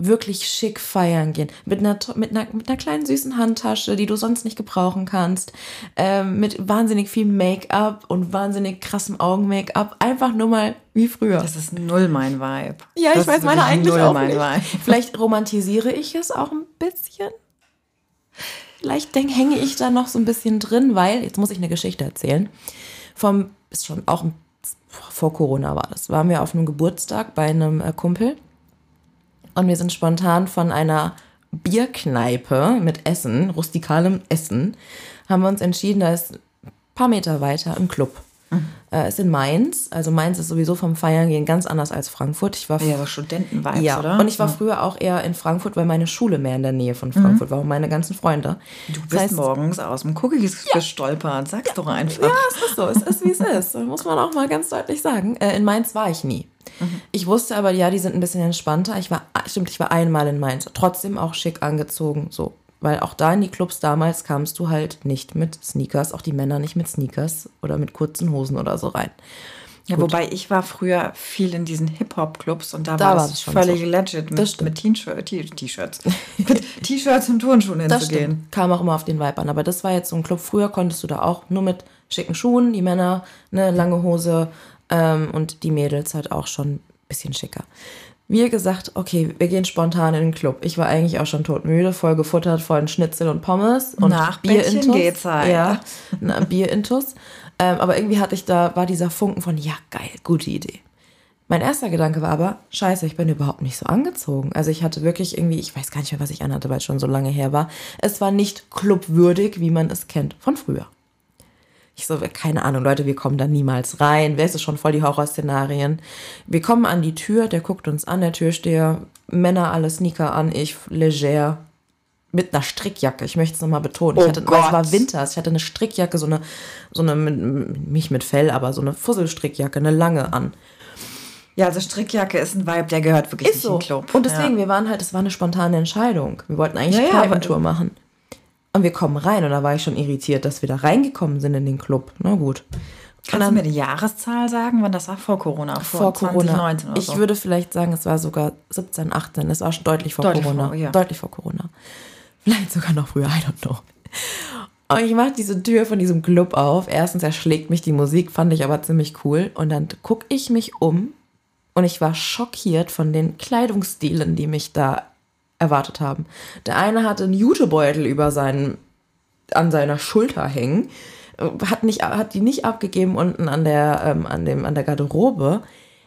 S1: wirklich schick feiern gehen. Mit einer, mit einer, mit einer kleinen süßen Handtasche, die du sonst nicht gebrauchen kannst. Ähm, mit wahnsinnig viel Make-up und wahnsinnig krassem Augen-Make-up. Einfach nur mal wie früher.
S2: das ist null mein Vibe.
S1: ja, ich
S2: das
S1: weiß
S2: ist
S1: meine eigentlich
S2: null
S1: auch
S2: mein
S1: nicht.
S2: Vibe.
S1: Vielleicht romantisiere ich es auch ein bisschen. Vielleicht denk, hänge ich da noch so ein bisschen drin, weil, jetzt muss ich eine Geschichte erzählen. Vom, ist schon auch ein- vor Corona war das. Waren wir auf einem Geburtstag bei einem äh, Kumpel und wir sind spontan von einer Bierkneipe mit Essen, rustikalem Essen, haben wir uns entschieden, da ist ein paar Meter weiter ein Club. Äh, ist in Mainz. Also Mainz ist sowieso vom Feiern gehen ganz anders als Frankfurt. Ich war
S2: Ja, aber Studenten-Vibes,
S1: ja,
S2: oder?
S1: und ich war früher auch eher in Frankfurt, weil meine Schule mehr in der Nähe von Frankfurt war und meine ganzen Freunde.
S2: Du bist morgens aus dem Cookies gestolpert. Sag's doch einfach.
S1: Ja, es ist so, es ist wie es ist. Das muss man auch mal ganz deutlich sagen. Äh, in Mainz war ich nie. Ich wusste aber, ja, die sind ein bisschen entspannter. Ich war, ah, stimmt, ich war einmal in Mainz. Trotzdem auch schick angezogen, so. Weil auch da in die Clubs damals kamst du halt nicht mit Sneakers, auch die Männer nicht mit Sneakers oder mit kurzen Hosen oder so rein.
S2: Ja, wobei ich war früher viel in diesen Hip-Hop-Clubs und da,
S1: Da
S2: war es völlig
S1: so.
S2: legit, mit, mit T-Shirts. mit T-Shirts und Turnschuhen hinzugehen.
S1: stimmt. Kam auch immer auf den Vibe an. Aber das war jetzt so ein Club. Früher konntest du da auch nur mit schicken Schuhen, die Männer, eine lange Hose ähm, und die Mädels halt auch schon ein bisschen schicker. Wir gesagt, okay, wir gehen spontan in den Club. Ich war eigentlich auch schon todmüde, voll gefuttert von Schnitzel und Pommes und
S2: Nach
S1: Bierintus.
S2: geht's halt.
S1: Ja, Bierintus. Ähm, aber irgendwie hatte ich da, war dieser Funken von, ja, geil, gute Idee. Mein erster Gedanke war aber, scheiße, ich bin überhaupt nicht so angezogen. Also ich hatte wirklich irgendwie, ich weiß gar nicht mehr, was ich anhatte, weil es schon so lange her war. Es war nicht clubwürdig, wie man es kennt von früher. Ich so, keine Ahnung, Leute, wir kommen da niemals rein. Wer ist es schon voll die Horrorszenarien? Wir kommen an die Tür, der guckt uns an, der Türsteher, Männer alle Sneaker an, ich leger mit einer Strickjacke. Ich möchte es nochmal betonen.
S2: Oh
S1: ich hatte, weil es
S2: Gott.
S1: war Winter, ich hatte eine Strickjacke, so eine, so eine, nicht mit Fell, aber so eine Fusselstrickjacke, eine lange an.
S2: Ja, also Strickjacke ist ein Vibe, der gehört wirklich
S1: Ist
S2: nicht
S1: so.
S2: in den Club.
S1: Und deswegen,
S2: ja.
S1: wir waren halt, es war eine spontane Entscheidung. Wir wollten eigentlich
S2: Ja,
S1: eine
S2: ja,
S1: Kneipentour machen. Und wir kommen rein und da war ich schon irritiert, dass wir da reingekommen sind in den Club. Na gut.
S2: Kannst du mir die Jahreszahl sagen, wann das war? Vor Corona?
S1: Vor Corona.
S2: 2019 oder
S1: ich
S2: so.
S1: würde vielleicht sagen, es war sogar 17, 18. Es war schon deutlich vor
S2: Deutlich
S1: Corona.
S2: vor, ja.
S1: Deutlich vor Corona. Vielleicht sogar noch früher, I don't know. Und ich mache diese Tür von diesem Club auf. Erstens erschlägt mich die Musik, fand ich aber ziemlich cool. Und dann gucke ich mich um und ich war schockiert von den Kleidungsstilen, die mich da erwartet haben. Der eine hatte einen Jutebeutel über seinen, an seiner Schulter hängen, hat, nicht, hat die nicht abgegeben unten an der, ähm, an, dem, an der Garderobe.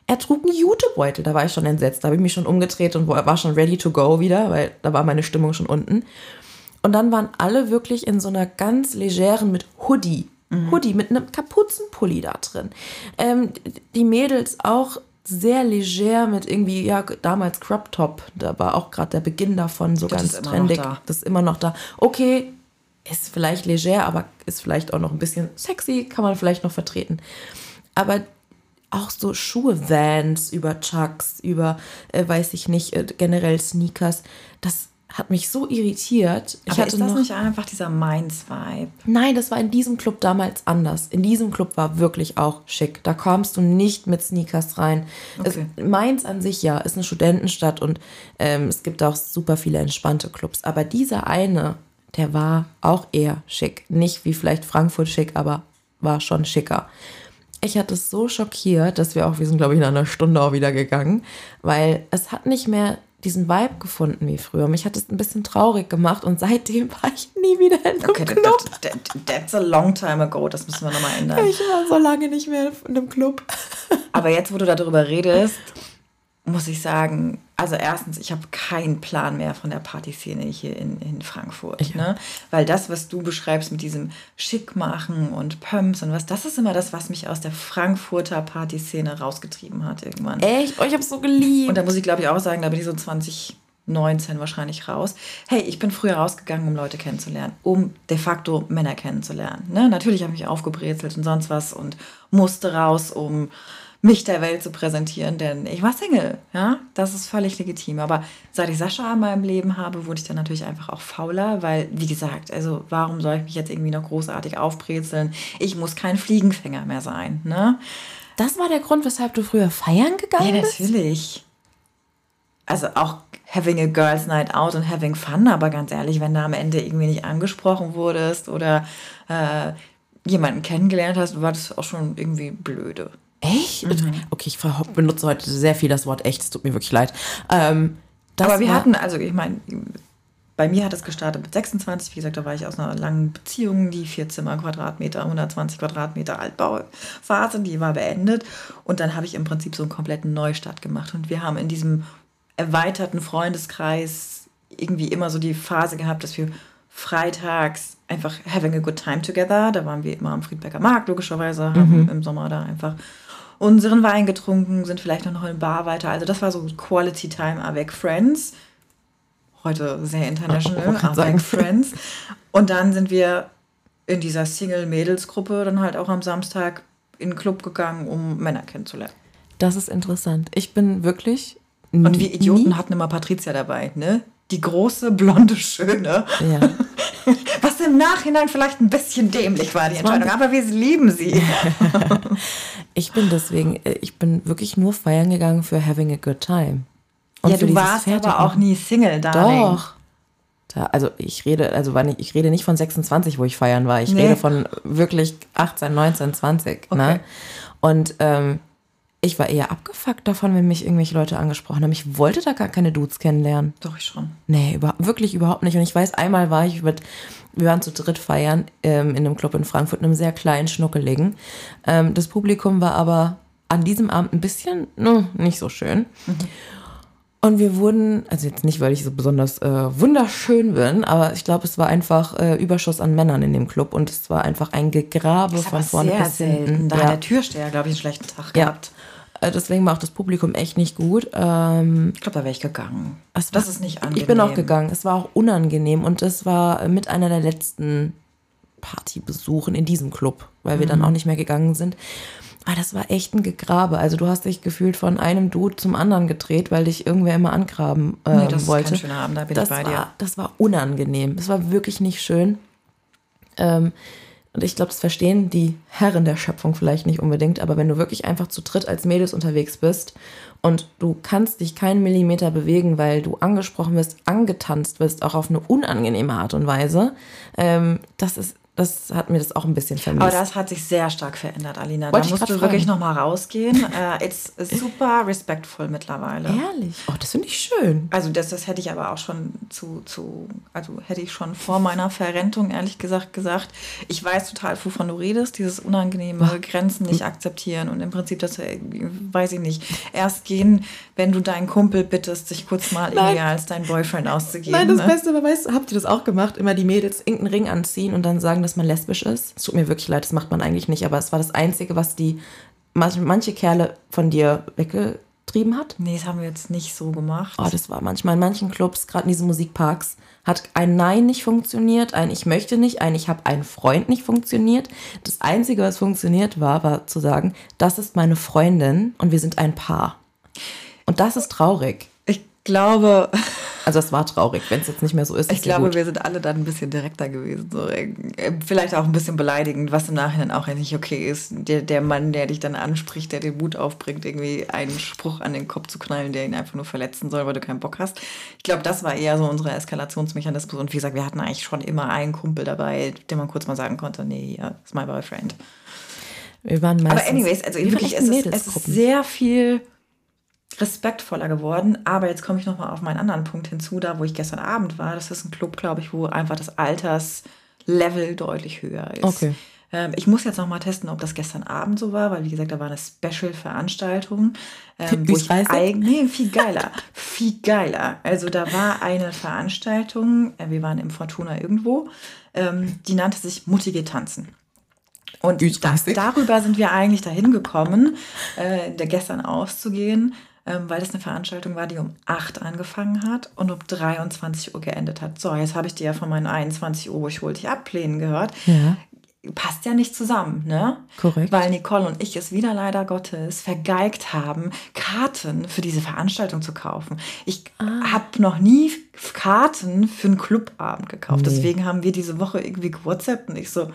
S1: Er trug einen Jutebeutel, da war ich schon entsetzt. Da habe ich mich schon umgedreht und war schon ready to go wieder, weil da war meine Stimmung schon unten. Und dann waren alle wirklich in so einer ganz legeren mit Hoodie. Mhm. Hoodie mit einem Kapuzenpulli da drin. Ähm, die Mädels auch sehr leger mit irgendwie, ja, damals Crop Top. Da war auch gerade der Beginn davon so das ganz trendig. Da. Das ist immer noch da. Okay, ist vielleicht leger, aber ist vielleicht auch noch ein bisschen sexy, kann man vielleicht noch vertreten. Aber auch so Schuhe, Vans, über Chucks, über, äh, weiß ich nicht, äh, generell Sneakers, das hat mich so irritiert.
S2: Ich Aber ist das noch, nicht einfach dieser Mainz-Vibe?
S1: Nein, das war in diesem Club damals anders. In diesem Club war wirklich auch schick. Da kommst du nicht mit Sneakers rein. Okay. Es, Mainz an sich, ja, ist eine Studentenstadt und ähm, es gibt auch super viele entspannte Clubs. Aber dieser eine, der war auch eher schick. Nicht wie vielleicht Frankfurt schick, aber war schon schicker. Ich hatte es so schockiert, dass wir auch, wir sind glaube ich in einer Stunde auch wieder gegangen, weil es hat nicht mehr diesen Vibe gefunden wie früher. Mich hat es ein bisschen traurig gemacht und seitdem war ich nie wieder in einem okay, Club.
S2: That, that, that's a long time ago. Das müssen wir nochmal ändern.
S1: Ich war so lange nicht mehr in einem Club.
S2: Aber jetzt, wo du darüber redest, muss ich sagen, also erstens, ich habe keinen Plan mehr von der Partyszene hier in, in Frankfurt. Ja. Ne? Weil das, was du beschreibst mit diesem Schickmachen und Pumps und was, das ist immer das, was mich aus der Frankfurter Partyszene rausgetrieben hat irgendwann.
S1: Echt? Oh, ich habe es so geliebt.
S2: Und da muss ich, glaube ich, auch sagen, da bin ich so 2019 wahrscheinlich raus. Hey, ich bin früher rausgegangen, um Leute kennenzulernen, um de facto Männer kennenzulernen. Ne? Natürlich habe ich mich aufgebrezelt und sonst was und musste raus, um mich der Welt zu präsentieren, denn ich war Single, ja, das ist völlig legitim. Aber seit ich Sascha in meinem Leben habe, wurde ich dann natürlich einfach auch fauler, weil, wie gesagt, also warum soll ich mich jetzt irgendwie noch großartig aufbrezeln? Ich muss kein Fliegenfänger mehr sein, ne?
S1: Das war der Grund, weshalb du früher feiern gegangen
S2: bist? Ja, natürlich. Also auch having a girls night out und having fun, aber ganz ehrlich, wenn du am Ende irgendwie nicht angesprochen wurdest oder äh, jemanden kennengelernt hast, war das auch schon irgendwie blöde.
S1: Echt? Mhm. Okay, ich benutze heute sehr viel das Wort echt, es tut mir wirklich leid. Ähm,
S2: Aber wir hatten, also ich meine, bei mir hat es gestartet mit 26, wie gesagt, da war ich aus einer langen Beziehung, die vier Zimmer, Quadratmeter, 120 Quadratmeter Altbauphase, die war beendet. Und dann habe ich im Prinzip so einen kompletten Neustart gemacht. Und wir haben in diesem erweiterten Freundeskreis irgendwie immer so die Phase gehabt, dass wir freitags einfach having a good time together. Da waren wir immer am Friedberger Markt, logischerweise, haben mhm. im Sommer da einfach unseren Wein getrunken, sind vielleicht noch in Bar weiter. Also das war so Quality Time avec Friends. Heute sehr international, avec Friends. Und dann sind wir in dieser Single-Mädels-Gruppe dann halt auch am Samstag in den Club gegangen, um Männer kennenzulernen.
S1: Das ist interessant. Ich bin wirklich.
S2: Und wir Idioten hatten immer Patricia dabei, ne? Die große, blonde Schöne. Ja. Was im Nachhinein vielleicht ein bisschen dämlich war, die Entscheidung, aber wir lieben sie.
S1: ich bin deswegen, äh, ich bin wirklich nur feiern gegangen für having a good time.
S2: Und ja, du warst aber auch nie Single, Darling. Doch.
S1: Da, also ich rede, also war nicht, ich rede nicht von 26, wo ich feiern war. Ich nee. rede von wirklich 18, 19, 20. Okay. Ne? Und ähm, ich war eher abgefuckt davon, wenn mich irgendwelche Leute angesprochen haben. Ich wollte da gar keine Dudes kennenlernen.
S2: Doch, ich schon.
S1: Nee, über, wirklich überhaupt nicht. Und ich weiß, einmal war ich mit, wir waren zu dritt feiern ähm, in einem Club in Frankfurt, in einem sehr kleinen, schnuckeligen. Ähm, das Publikum war aber an diesem Abend ein bisschen no, nicht so schön. Mhm. Und wir wurden, also jetzt nicht, weil ich so besonders äh, wunderschön bin, aber ich glaube, es war einfach äh, Überschuss an Männern in dem Club und es war einfach ein Gegrabe von vorne bis hinten.
S2: Da ja. hat der Türsteher, glaube ich, einen schlechten Tag ja. gehabt.
S1: Äh, deswegen war auch das Publikum echt nicht gut. Ähm,
S2: ich glaube, da wäre ich gegangen.
S1: War, das ist nicht angenehm. Ich bin auch gegangen. Es war auch unangenehm und es war mit einer der letzten Partybesuchen in diesem Club, weil wir mhm. dann auch nicht mehr gegangen sind. Aber das war echt ein Gegrabe. Also du hast dich gefühlt von einem Dude zum anderen gedreht, weil dich irgendwer immer angraben äh, nee, das wollte. Ist kein schöner Abend, da bin das ich bei dir. War, das war unangenehm. Das war wirklich nicht schön. Ähm, und ich glaube, das verstehen die Herren der Schöpfung vielleicht nicht unbedingt, aber wenn du wirklich einfach zu dritt als Mädels unterwegs bist und du kannst dich keinen Millimeter bewegen, weil du angesprochen wirst, angetanzt wirst, auch auf eine unangenehme Art und Weise, ähm, das ist das hat mir das auch ein bisschen vermisst.
S2: Aber das hat sich sehr stark verändert, Alina.
S1: Wollte
S2: da
S1: ich
S2: musst du wirklich
S1: fragen.
S2: noch mal rausgehen. äh, it's super respectful mittlerweile.
S1: Ehrlich? Oh, das finde ich schön.
S2: Also das, das hätte ich aber auch schon zu, zu, also hätte ich schon vor meiner Verrentung ehrlich gesagt gesagt. Ich weiß total, wovon du redest, dieses unangenehme Grenzen nicht akzeptieren und im Prinzip, das äh, weiß ich nicht, erst gehen, wenn du deinen Kumpel bittest, sich kurz mal
S1: Nein.
S2: irgendwie als dein Boyfriend auszugeben.
S1: Nein, das
S2: ne?
S1: Beste, aber weißt du, habt ihr das auch gemacht? Immer die Mädels irgendeinen Ring anziehen und dann sagen, dass man lesbisch ist? Es tut mir wirklich leid, das macht man eigentlich nicht, aber es war das Einzige, was die manche, manche Kerle von dir weggetrieben hat.
S2: Nee, das haben wir jetzt nicht so gemacht.
S1: Oh, das war manchmal in manchen Clubs, gerade in diesen Musikparks, hat ein Nein nicht funktioniert, ein Ich möchte nicht, ein Ich habe einen Freund nicht funktioniert. Das Einzige, was funktioniert war, war zu sagen, das ist meine Freundin und wir sind ein Paar. Und das ist traurig.
S2: ich glaube,
S1: Also es war traurig, wenn es jetzt nicht mehr so ist.
S2: Ich
S1: ist
S2: glaube,
S1: gut.
S2: wir sind alle dann ein bisschen direkter gewesen. So. äh, Vielleicht auch ein bisschen beleidigend, was im Nachhinein auch nicht okay ist. Der, der Mann, der dich dann anspricht, der den Mut aufbringt, irgendwie einen Spruch an den Kopf zu knallen, der ihn einfach nur verletzen soll, weil du keinen Bock hast. Ich glaube, das war eher so unsere Eskalationsmechanismus. Und wie gesagt, wir hatten eigentlich schon immer einen Kumpel dabei, dem man kurz mal sagen konnte, nee, ja, ist mein Boyfriend.
S1: wir waren meistens,
S2: Aber anyways, also wirklich, es ist, es ist sehr viel respektvoller geworden. Aber jetzt komme ich nochmal auf meinen anderen Punkt hinzu, da wo ich gestern Abend war. Das ist ein Club, glaube ich, wo einfach das Alterslevel deutlich höher ist.
S1: Okay.
S2: Ähm, ich muss jetzt nochmal testen, ob das gestern Abend so war, weil wie gesagt, da war eine Special-Veranstaltung. Ähm, wo ich
S1: Ü30?
S2: eigentlich, nee, viel geiler, viel geiler. Also da war eine Veranstaltung, äh, wir waren im Fortuna irgendwo, ähm, die nannte sich Muttige Tanzen. Und da,
S1: Ü30?
S2: darüber sind wir eigentlich dahin gekommen, äh, gestern auszugehen, weil das eine Veranstaltung war, die um 8 angefangen hat und um 23 Uhr geendet hat. So, jetzt habe ich dir ja von meinen 21 Uhr, ich hol dich ab, Plänen gehört.
S1: Ja.
S2: Passt ja nicht zusammen, ne?
S1: Korrekt.
S2: Weil Nicole und ich es wieder leider Gottes vergeigt haben, Karten für diese Veranstaltung zu kaufen. Ich
S1: Ah.
S2: habe noch nie Karten für einen Clubabend gekauft.
S1: Nee.
S2: Deswegen haben wir diese Woche irgendwie gewhatsappt und ich so,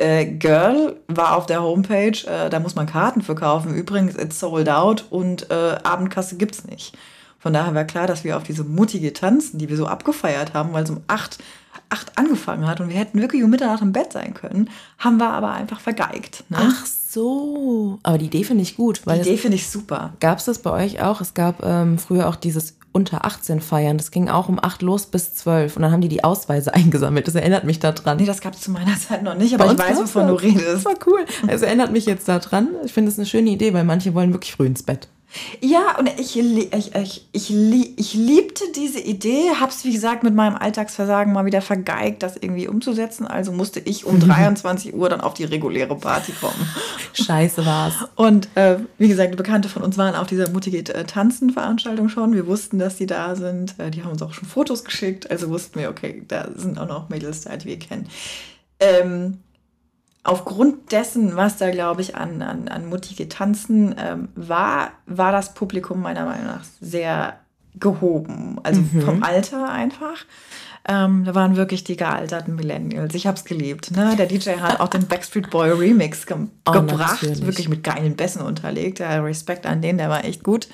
S2: äh, Girl war auf der Homepage, äh, da muss man Karten für kaufen. Übrigens, it's sold out und äh, Abendkasse gibt's nicht. Von daher war klar, dass wir auf diese mutige Tanzen, die wir so abgefeiert haben, weil es um acht, acht angefangen hat und wir hätten wirklich um Mitternacht im Bett sein können, haben wir aber einfach vergeigt. Ne?
S1: Ach so. Aber die Idee finde ich gut, weil
S2: die Idee finde ich super.
S1: gab es das bei euch auch. Es gab ähm, früher auch dieses unter 18 feiern. Das ging auch um 8 los bis 12 und dann haben die die Ausweise eingesammelt. Das erinnert mich daran.
S2: Nee, das gab es zu meiner Zeit noch nicht, aber ich weiß, wovon du
S1: das.
S2: redest.
S1: Das war cool. Es erinnert mich jetzt daran. Ich finde es eine schöne Idee, weil manche wollen wirklich früh ins Bett.
S2: Ja, und ich, ich, ich, ich, ich liebte diese Idee, hab's wie gesagt mit meinem Alltagsversagen mal wieder vergeigt, das irgendwie umzusetzen. Also musste ich um 23 Uhr dann auf die reguläre Party kommen.
S1: Scheiße war's.
S2: Und äh, wie gesagt, Bekannte von uns waren auf dieser mutige äh, Tanzen-Veranstaltung schon. Wir wussten, dass die da sind. Äh, die haben uns auch schon Fotos geschickt. Also wussten wir, okay, da sind auch noch Mädels da, die wir kennen. Ähm, aufgrund dessen, was da, glaube ich, an, an, an mutige Tanzen ähm, war, war das Publikum meiner Meinung nach sehr gehoben. Also vom Alter einfach. Ähm, da waren wirklich die gealterten Millennials. Ich habe es geliebt. Ne? Der DJ hat auch den Backstreet Boy Remix ge
S1: Oh,
S2: gebracht,
S1: natürlich.
S2: wirklich mit geilen Bässen unterlegt. Ja, Respekt an den, der war echt gut.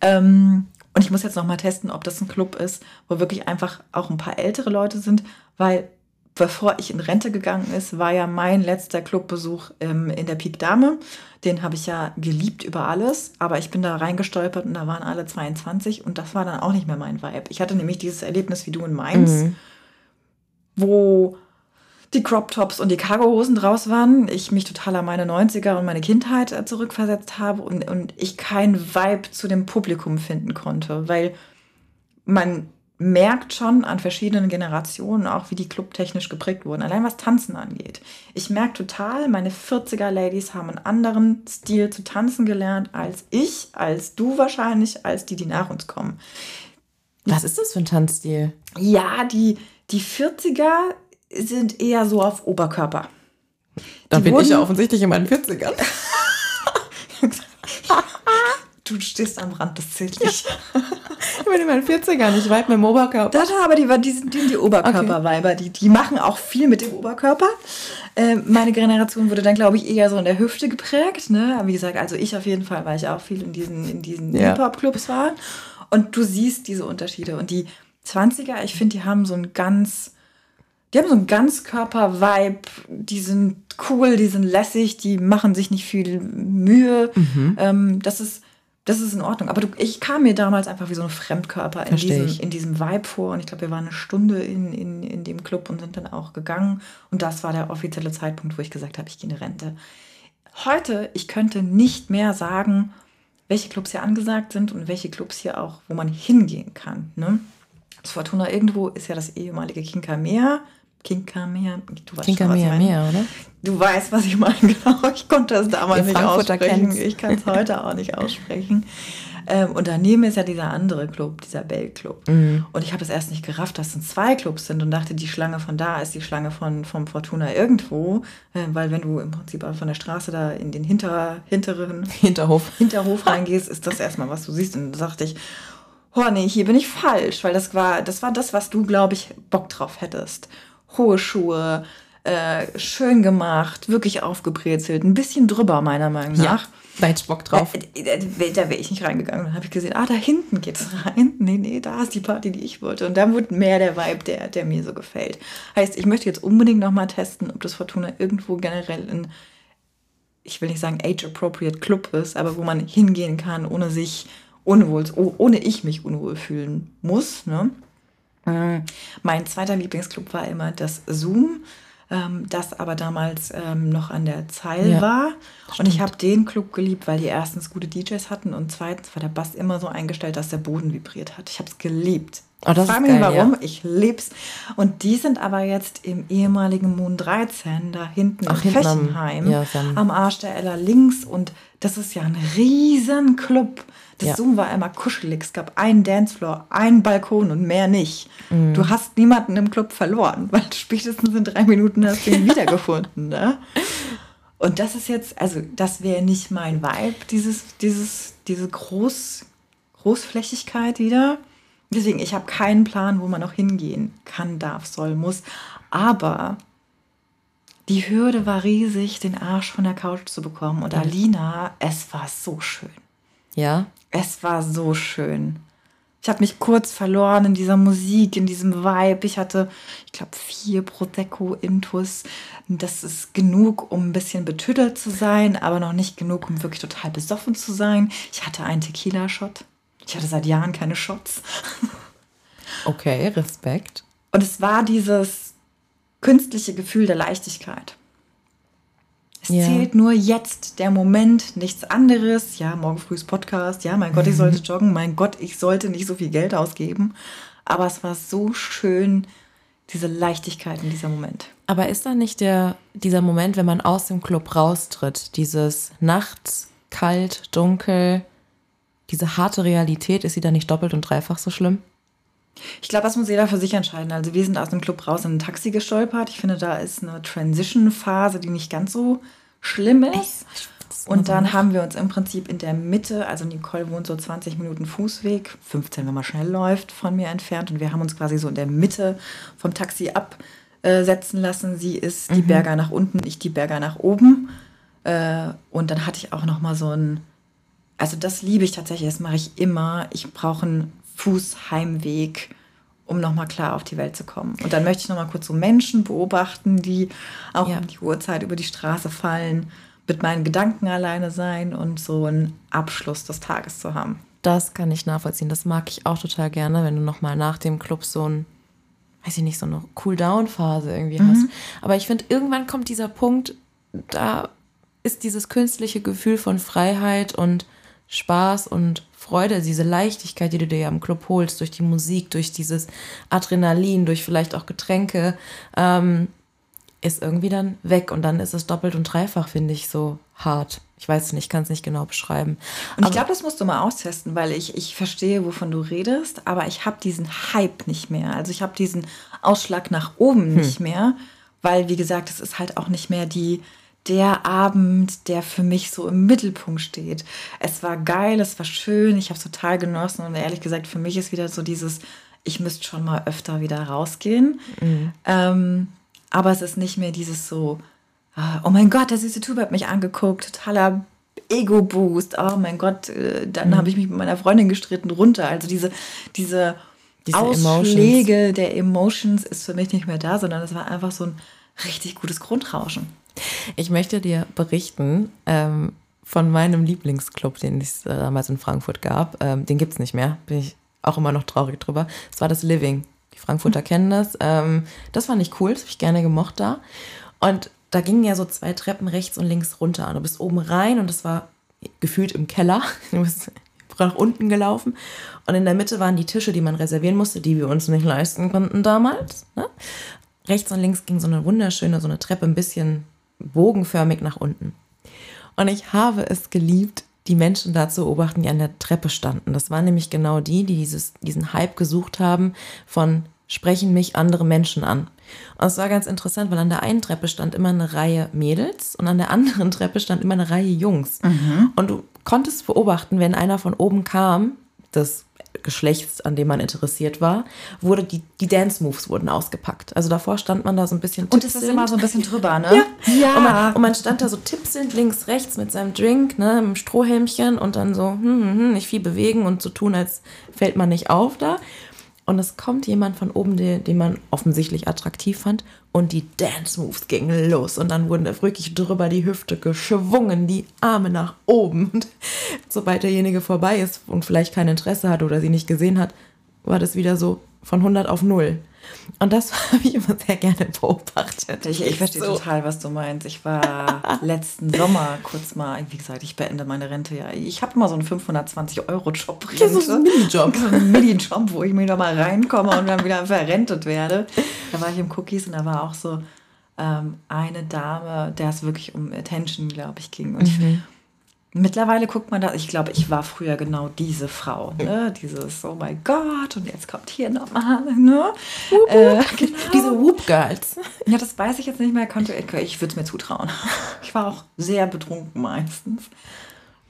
S2: Ähm, und ich muss jetzt noch mal testen, ob das ein Club ist, wo wirklich einfach auch ein paar ältere Leute sind, weil bevor ich in Rente gegangen ist, war ja mein letzter Clubbesuch ähm, in der Pik Dame. Den habe ich ja geliebt über alles, aber ich bin da reingestolpert und da waren alle 22 und das war dann auch nicht mehr mein Vibe. Ich hatte nämlich dieses Erlebnis wie du in Mainz,
S1: Mhm.
S2: wo die Crop Tops und die Cargohosen draus waren, ich mich total an meine 90er und meine Kindheit äh, zurückversetzt habe und, und ich kein Vibe zu dem Publikum finden konnte, weil man merkt schon an verschiedenen Generationen auch, wie die clubtechnisch geprägt wurden, allein was Tanzen angeht. Ich merke total, meine 40er-Ladies haben einen anderen Stil zu tanzen gelernt als ich, als du wahrscheinlich, als die, die nach uns kommen.
S1: Was ist das für ein Tanzstil?
S2: Ja, die, die 40er sind eher so auf Oberkörper.
S1: Da
S2: Die
S1: bin ich ja
S2: wurden-
S1: offensichtlich in meinen 40ern.
S2: Du stehst am Rand des Zillig.
S1: Ich bin in meinen 40ern. Ich vibe mit dem Oberkörper.
S2: Das aber die, die sind die, die Oberkörperweiber, die, die machen auch viel mit dem Oberkörper. Ähm, meine Generation wurde dann, glaube ich, eher so in der Hüfte geprägt. Ne? Wie gesagt, also ich auf jeden Fall, weil ich auch viel in diesen, in diesen
S1: Ja.
S2: Hip-Hop-Clubs war. Und du siehst diese Unterschiede. Und die 20er, ich finde, die haben so einen ganz die haben so einen Ganzkörper-Vibe, die sind cool, die sind lässig, die machen sich nicht viel Mühe.
S1: Mhm.
S2: Ähm, das ist das ist in Ordnung. Aber du, ich kam mir damals einfach wie so ein Fremdkörper in diesem, in diesem Vibe vor. Und ich glaube, wir waren eine Stunde in, in, in dem Club und sind dann auch gegangen. Und das war der offizielle Zeitpunkt, wo ich gesagt habe, ich gehe in Rente. Heute, ich könnte nicht mehr sagen, welche Clubs hier angesagt sind und welche Clubs hier auch, wo man hingehen kann. Ne? Das Fortuna irgendwo ist ja das ehemalige Kinkermeer. Kinkermeer, du weißt schon, was ich
S1: Kinkermeer
S2: meine.
S1: mehr, oder?
S2: Du weißt, was ich meine, genau. Ich konnte es damals nicht aussprechen.
S1: kennt's.
S2: Ich kann es heute auch nicht aussprechen. Ähm, und daneben ist ja dieser andere Club, dieser Bell-Club.
S1: Mhm.
S2: Und ich habe das erst nicht gerafft, dass es zwei Clubs sind und dachte, die Schlange von da ist die Schlange von, vom Fortuna irgendwo. Äh, weil wenn du im Prinzip von der Straße da in den hinter, hinteren
S1: Hinterhof.
S2: Hinterhof reingehst, ist das erstmal, was du siehst. Und da dachte ich, oh nee, hier bin ich falsch, weil das war das, war das was du, glaube ich, Bock drauf hättest. Hohe Schuhe, äh, schön gemacht, wirklich aufgebrezelt, ein bisschen drüber, meiner Meinung
S1: Ja,
S2: nach.
S1: da hätte ich Bock drauf.
S2: Äh, äh, Da wäre ich nicht reingegangen. Dann habe ich gesehen, ah, da hinten geht's rein. Nee, nee, da ist die Party, die ich wollte. Und da wurde mehr der Vibe, der, der mir so gefällt. Heißt, ich möchte jetzt unbedingt nochmal testen, ob das Fortuna irgendwo generell in, ich will nicht sagen age-appropriate Club ist, aber wo man hingehen kann, ohne sich unwohl, oh- ohne ich mich unwohl fühlen muss. Ne? Mm, Mein zweiter Lieblingsclub war immer das Zoom, ähm, das aber damals ähm, noch an der Zeil
S1: Ja,
S2: war. Und ich habe den Club geliebt, weil die erstens gute DJs hatten und zweitens war der Bass immer so eingestellt, dass der Boden vibriert hat. Ich habe es geliebt.
S1: Oh, das
S2: Frag mich warum,
S1: ja.
S2: ich lieb's. Und die sind aber jetzt im ehemaligen Moon 13, da hinten
S1: Ach,
S2: in
S1: hinten am-
S2: Fechenheim,
S1: ist ja
S2: am Arsch der Ella links. Und das ist ja ein riesen Club. Das
S1: Ja.
S2: Zoom war immer kuschelig. Es gab einen Dancefloor, einen Balkon und mehr nicht.
S1: Mhm.
S2: Du hast niemanden im Club verloren, weil spätestens in drei Minuten hast du ihn wiedergefunden. Ne? Und das ist jetzt, also das wäre nicht mein Vibe, dieses, dieses, diese Groß, Großflächigkeit wieder. Deswegen, ich habe keinen Plan, wo man noch hingehen kann, darf, soll, muss. Aber die Hürde war riesig, den Arsch von der Couch zu bekommen. Und Alina, es war so schön.
S1: Ja.
S2: Es war so schön. Ich habe mich kurz verloren in dieser Musik, in diesem Vibe. Ich hatte, ich glaube, vier Prosecco Intus. Das ist genug, um ein bisschen betüttelt zu sein, aber noch nicht genug, um wirklich total besoffen zu sein. Ich hatte einen Tequila-Shot. Ich hatte seit Jahren keine Shots.
S1: Okay, Respekt.
S2: Und es war dieses künstliche Gefühl der Leichtigkeit. Es
S1: Ja.
S2: zählt nur jetzt der Moment, nichts anderes. Ja, morgen früh ist Podcast. Ja, mein Gott, ich sollte joggen. Mein Gott, ich sollte nicht so viel Geld ausgeben. Aber es war so schön, diese Leichtigkeit in dieser Moment.
S1: Aber ist da nicht der, dieser Moment, wenn man aus dem Club raustritt, dieses nachts, kalt, dunkel, diese harte Realität, ist sie da nicht doppelt und dreifach so schlimm?
S2: Ich glaube, das muss jeder für sich entscheiden. Also wir sind aus dem Club raus in ein Taxi gestolpert. Ich finde, da ist eine Transition-Phase, die nicht ganz so schlimm ist. Und dann haben wir uns im Prinzip in der Mitte, also Nicole wohnt so 20 Minuten Fußweg, 15, wenn man schnell läuft, von mir entfernt. Und wir haben uns quasi so in der Mitte vom Taxi absetzen lassen. Sie ist die Berger nach unten, ich die Berger nach oben. Äh, Und dann hatte ich auch noch mal so ein, also das liebe ich tatsächlich, das mache ich immer. Ich brauche einen Fußheimweg, um nochmal klar auf die Welt zu kommen. Und dann möchte ich nochmal kurz so Menschen beobachten, die auch
S1: Ja.
S2: um die Uhrzeit über die Straße fallen, mit meinen Gedanken alleine sein und so einen Abschluss des Tages zu haben.
S1: Das kann ich nachvollziehen. Das mag ich auch total gerne, wenn du nochmal nach dem Club so ein, weiß ich nicht, so eine Cool-Down-Phase irgendwie hast. Aber ich finde, irgendwann kommt dieser Punkt, da ist dieses künstliche Gefühl von Freiheit und Spaß und Freude, diese Leichtigkeit, die du dir ja im Club holst, durch die Musik, durch dieses Adrenalin, durch vielleicht auch Getränke, ähm, ist irgendwie dann weg. Und dann ist es doppelt und dreifach, finde ich, so hart. Ich weiß es nicht, kann es nicht genau beschreiben.
S2: Und ich glaube, das musst du mal austesten, weil ich, ich verstehe, wovon du redest, aber ich habe diesen Hype nicht mehr. Also ich habe diesen Ausschlag nach oben nicht mehr, weil, wie gesagt, es ist halt auch nicht mehr die, der Abend, der für mich so im Mittelpunkt steht. Es war geil, es war schön, ich habe es total genossen und ehrlich gesagt, für mich ist wieder so dieses, ich müsste schon mal öfter wieder rausgehen. Ähm, aber es ist nicht mehr dieses so, ah, oh mein Gott, der süße Typ hat mich angeguckt, totaler Ego-Boost, oh mein Gott, äh, dann habe ich mich mit meiner Freundin gestritten runter. Also diese, diese Diese Ausschläge Emotions. der Emotions ist für mich nicht mehr da, sondern es war einfach so ein richtig gutes Grundrauschen.
S1: Ich möchte dir berichten ähm, von meinem Lieblingsclub, den es damals in Frankfurt gab. Ähm, den gibt es nicht mehr, bin ich auch immer noch traurig drüber. Es war das Living. Die Frankfurter mhm. kennen das. Ähm, das fand ich cool, das habe ich gerne gemocht da. Und da gingen ja so zwei Treppen rechts und links runter. Du bist oben rein und es war gefühlt im Keller. Du bist nach unten gelaufen. Und in der Mitte waren die Tische, die man reservieren musste, die wir uns nicht leisten konnten damals. Ne? Rechts und links ging so eine wunderschöne, so eine Treppe ein bisschen bogenförmig nach unten. Und ich habe es geliebt, die Menschen da zu beobachten, die an der Treppe standen. Das waren nämlich genau die, die dieses, diesen Hype gesucht haben von sprechen mich andere Menschen an. Und es war ganz interessant, weil an der einen Treppe stand immer eine Reihe Mädels und an der anderen Treppe stand immer eine Reihe Jungs. Mhm. Und du konntest beobachten, wenn einer von oben kam, das Geschlechts, an dem man interessiert war, wurde die, die Dance-Moves wurden ausgepackt. Also davor stand man da so ein bisschen.
S2: Und es ist immer so ein bisschen drüber, ne?
S1: Ja. ja. Und, man, und, man, stand da so tippselnd links, rechts mit seinem Drink, ne, im Strohhelmchen und dann so, hm, hm, hm, nicht viel bewegen und so tun, als fällt man nicht auf da. Und es kommt jemand von oben, den, den man offensichtlich attraktiv fand, und die Dance Moves gingen los. Und dann wurden wirklich drüber die Hüfte geschwungen, die Arme nach oben. Und sobald derjenige vorbei ist und vielleicht kein Interesse hat oder sie nicht gesehen hat, war das wieder so von 100 auf 0. Und das habe ich immer sehr gerne beobachtet.
S2: Ich, ich verstehe so. total, was du meinst. Ich war letzten Sommer kurz mal, wie gesagt, ich beende meine Rente ja. Ich habe immer so einen 520-Euro-Job.
S1: Das ist ein Minijob.
S2: So ein Minijob, wo ich mir da mal reinkomme und dann wieder verrentet werde. Da war ich im Cookies und da war auch so ähm, eine Dame, der es wirklich um Attention, glaube ich, ging. Und mhm. ich Mittlerweile guckt man da, ich glaube, ich war früher genau diese Frau, ne? Dieses, oh mein Gott, und jetzt kommt hier nochmal, ne?
S1: Äh, genau. Diese Whoop Girls.
S2: Ja, das weiß ich jetzt nicht mehr, konnte, ich würde es mir zutrauen. Ich war auch sehr betrunken meistens.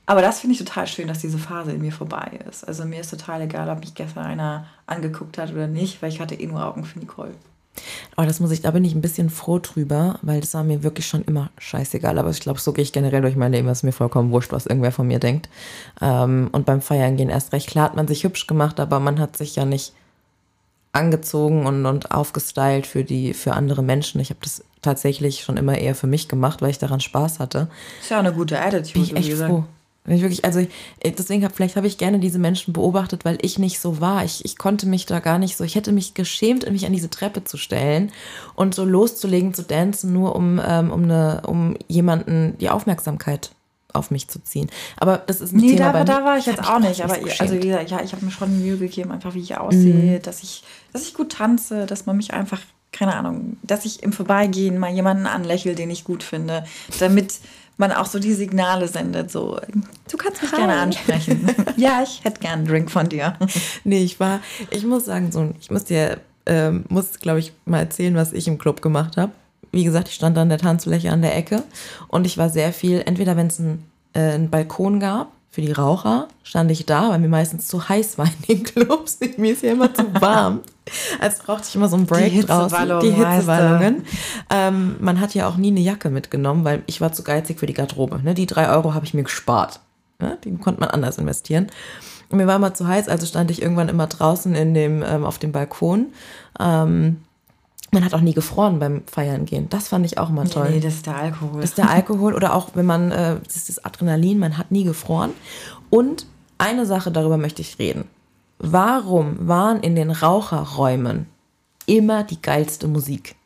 S2: Aber das finde ich total schön, dass diese Phase in mir vorbei ist. Also mir ist total egal, ob mich gestern einer angeguckt hat oder nicht, weil ich hatte eh nur Augen für Nicole.
S1: Aber das muss ich, da bin ich ein bisschen froh drüber, weil das war mir wirklich schon immer scheißegal. Aber ich glaube, so gehe ich generell durch mein Leben, es ist mir vollkommen wurscht, was irgendwer von mir denkt. Ähm, und beim Feiern gehen erst recht. Klar hat man sich hübsch gemacht, aber man hat sich ja nicht angezogen und, und aufgestylt für die, für andere Menschen. Ich habe das tatsächlich schon immer eher für mich gemacht, weil ich daran Spaß hatte.
S2: Ist ja auch eine gute Attitude.
S1: Bin ich echt froh. Wenn ich wirklich, also ich, deswegen habe vielleicht habe ich gerne diese Menschen beobachtet, weil ich nicht so war. Ich, ich konnte mich da gar nicht so, ich hätte mich geschämt, mich an diese Treppe zu stellen und so loszulegen, zu dancen, nur um, ähm, um, eine, um jemanden die Aufmerksamkeit auf mich zu ziehen. Aber das ist ein
S2: nee, Thema. Nee, da, da war ich jetzt auch nicht. Aber so also wie gesagt, ja, ich habe mir schon Mühe gegeben, einfach wie ich aussehe, mhm. dass ich, dass ich gut tanze, dass man mich einfach, keine Ahnung, dass ich im Vorbeigehen mal jemanden anlächle, den ich gut finde, damit man auch so die Signale sendet, so, du kannst mich Hi. gerne ansprechen. ja, ich hätte gerne einen Drink von dir.
S1: nee, ich war, ich muss sagen, so, ich muss dir, ähm, muss, glaube ich, mal erzählen, was ich im Club gemacht habe. Wie gesagt, ich stand an der Tanzfläche an der Ecke und ich war sehr viel, entweder wenn es einen, äh, einen Balkon gab, für die Raucher stand ich da, weil mir meistens zu heiß war in den Clubs. Mir ist ja immer zu warm. Also brauchte ich immer so einen Break die draußen. Die Hitzewallungen. Ähm, man hat ja auch nie eine Jacke mitgenommen, weil ich war zu geizig für die Garderobe. Ne? Die drei Euro habe ich mir gespart. Ne? Die konnte man anders investieren. Und mir war immer zu heiß, also stand ich irgendwann immer draußen in dem, ähm, auf dem Balkon. Ähm, man hat auch nie gefroren beim Feiern gehen. Das fand ich auch immer toll.
S2: Nee, das ist der Alkohol.
S1: Das ist der Alkohol oder auch wenn man, äh, das ist das Adrenalin, man hat nie gefroren. Und eine Sache, darüber möchte ich reden. Warum waren in den Raucherräumen immer die geilste Musik?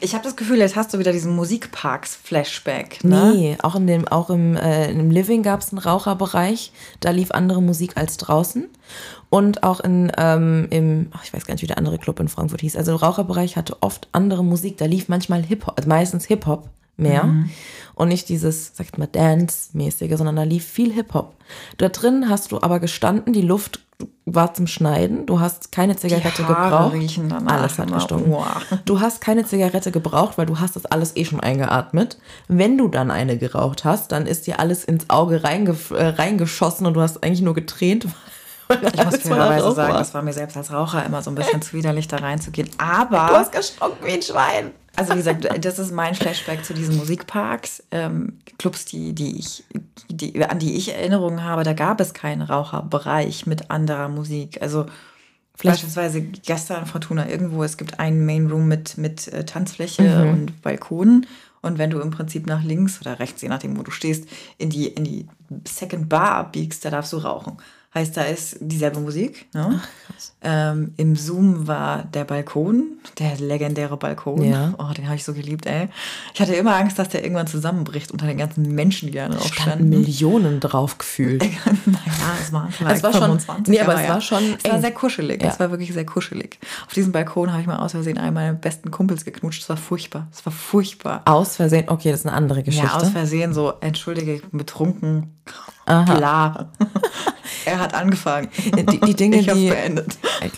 S2: Ich habe das Gefühl, jetzt hast du wieder diesen Musikparks-Flashback. Ne?
S1: Nee, auch, in dem, auch im, äh, im Living gab es einen Raucherbereich. Da lief andere Musik als draußen. Und auch in, ähm, im, ach, ich weiß gar nicht, wie der andere Club in Frankfurt hieß. Also der Raucherbereich hatte oft andere Musik. Da lief manchmal Hip-Hop, also meistens Hip-Hop mehr. Mhm. Und nicht dieses, sagt mal, Dance-mäßige, sondern da lief viel Hip-Hop. Da drin hast du aber gestanden, die Luft war zum Schneiden. Du hast keine Zigarette die Haare gebraucht. Riechen alles hat gestunken. Du hast keine Zigarette gebraucht, weil du hast das alles eh schon eingeatmet. Wenn du dann eine geraucht hast, dann ist dir alles ins Auge reinge äh, reingeschossen und du hast eigentlich nur getränt.
S2: Ich muss fairerweise sagen, das war mir selbst als Raucher immer so ein bisschen zu widerlich, da reinzugehen. Aber.
S1: Du hast gestunken wie ein Schwein.
S2: Also wie gesagt, das ist mein Flashback zu diesen Musikparks, ähm, Clubs, die, die ich, die, an die ich Erinnerungen habe. Da gab es keinen Raucherbereich mit anderer Musik. Also Vielleicht Beispielsweise gestern Fortuna irgendwo, es gibt einen Main Room mit, mit äh, Tanzfläche mhm. und Balkon. Und wenn du im Prinzip nach links oder rechts, je nachdem, wo du stehst, in die, in die Second Bar abbiegst, da darfst du rauchen. Heißt, da ist dieselbe Musik. Ne? Ach, ähm, Im Zoom war der Balkon, der legendäre Balkon. Ja. Oh, den habe ich so geliebt, ey. Ich hatte immer Angst, dass der irgendwann zusammenbricht unter den ganzen Menschen, die da drauf standen.
S1: Millionen drauf gefühlt.
S2: naja, es waren vielleicht es war 25. Schon, nee, aber, aber es ja. war schon. Es eng. war sehr kuschelig. Ja. Es war wirklich sehr kuschelig. Auf diesem Balkon habe ich mal aus Versehen einen meiner besten Kumpels geknutscht. Es war furchtbar. Es war furchtbar.
S1: Aus Versehen? Okay, das ist eine andere Geschichte. Ja,
S2: aus Versehen so, entschuldige, betrunken. Aha. Klar. er hat angefangen.
S1: Die, die Dinge, ich die. beendet.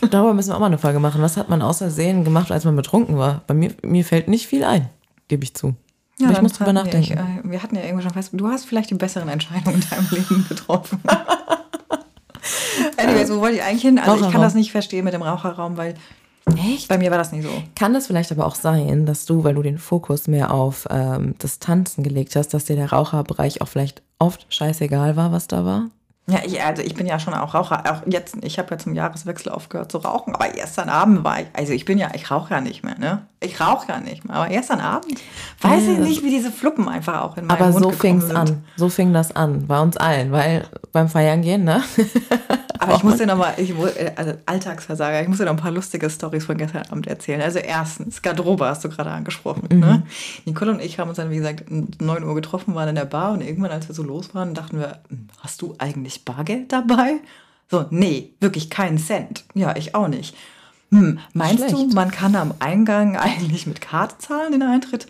S1: Darüber müssen wir auch mal eine Folge machen. Was hat man außer Sehen gemacht, als man betrunken war? Bei mir, mir fällt nicht viel ein, gebe ich zu. Ja, Aber ich muss drüber nachdenken.
S2: Wir, ich, wir hatten ja irgendwo schon fest, du hast vielleicht die besseren Entscheidungen in deinem Leben getroffen. Anyways, wo wollte ich eigentlich hin? Also ich kann das nicht verstehen mit dem Raucherraum, weil Echt? Bei mir war das nie so.
S1: Kann das vielleicht aber auch sein, dass du, weil du den Fokus mehr auf ähm, das Tanzen gelegt hast, dass dir der Raucherbereich auch vielleicht oft scheißegal war, was da war?
S2: Ja, ich, also ich bin ja schon auch Raucher. Auch jetzt, ich habe ja zum Jahreswechsel aufgehört zu rauchen, aber gestern Abend war ich, also ich bin ja, ich rauche ja nicht mehr, ne? Ich rauche ja nicht mehr, aber gestern Abend weiß ja. ich nicht, wie diese Fluppen einfach auch in meinem
S1: Aber Mund so fing es an, so fing das an, bei uns allen, weil beim Feiern gehen, ne?
S2: Aber ich muss dir nochmal, also Alltagsversager, ich muss dir noch ein paar lustige Stories von gestern Abend erzählen. Also erstens, Garderobe hast du gerade angesprochen. Mhm. Ne? Nicole und ich haben uns dann, wie gesagt, um 9 Uhr getroffen, waren in der Bar und irgendwann, als wir so los waren, dachten wir, hm, hast du eigentlich Bargeld dabei? So, nee, wirklich keinen Cent. Ja, ich auch nicht. Hm, meinst Schlecht. du, man kann am Eingang eigentlich mit Karte zahlen, den Eintritt?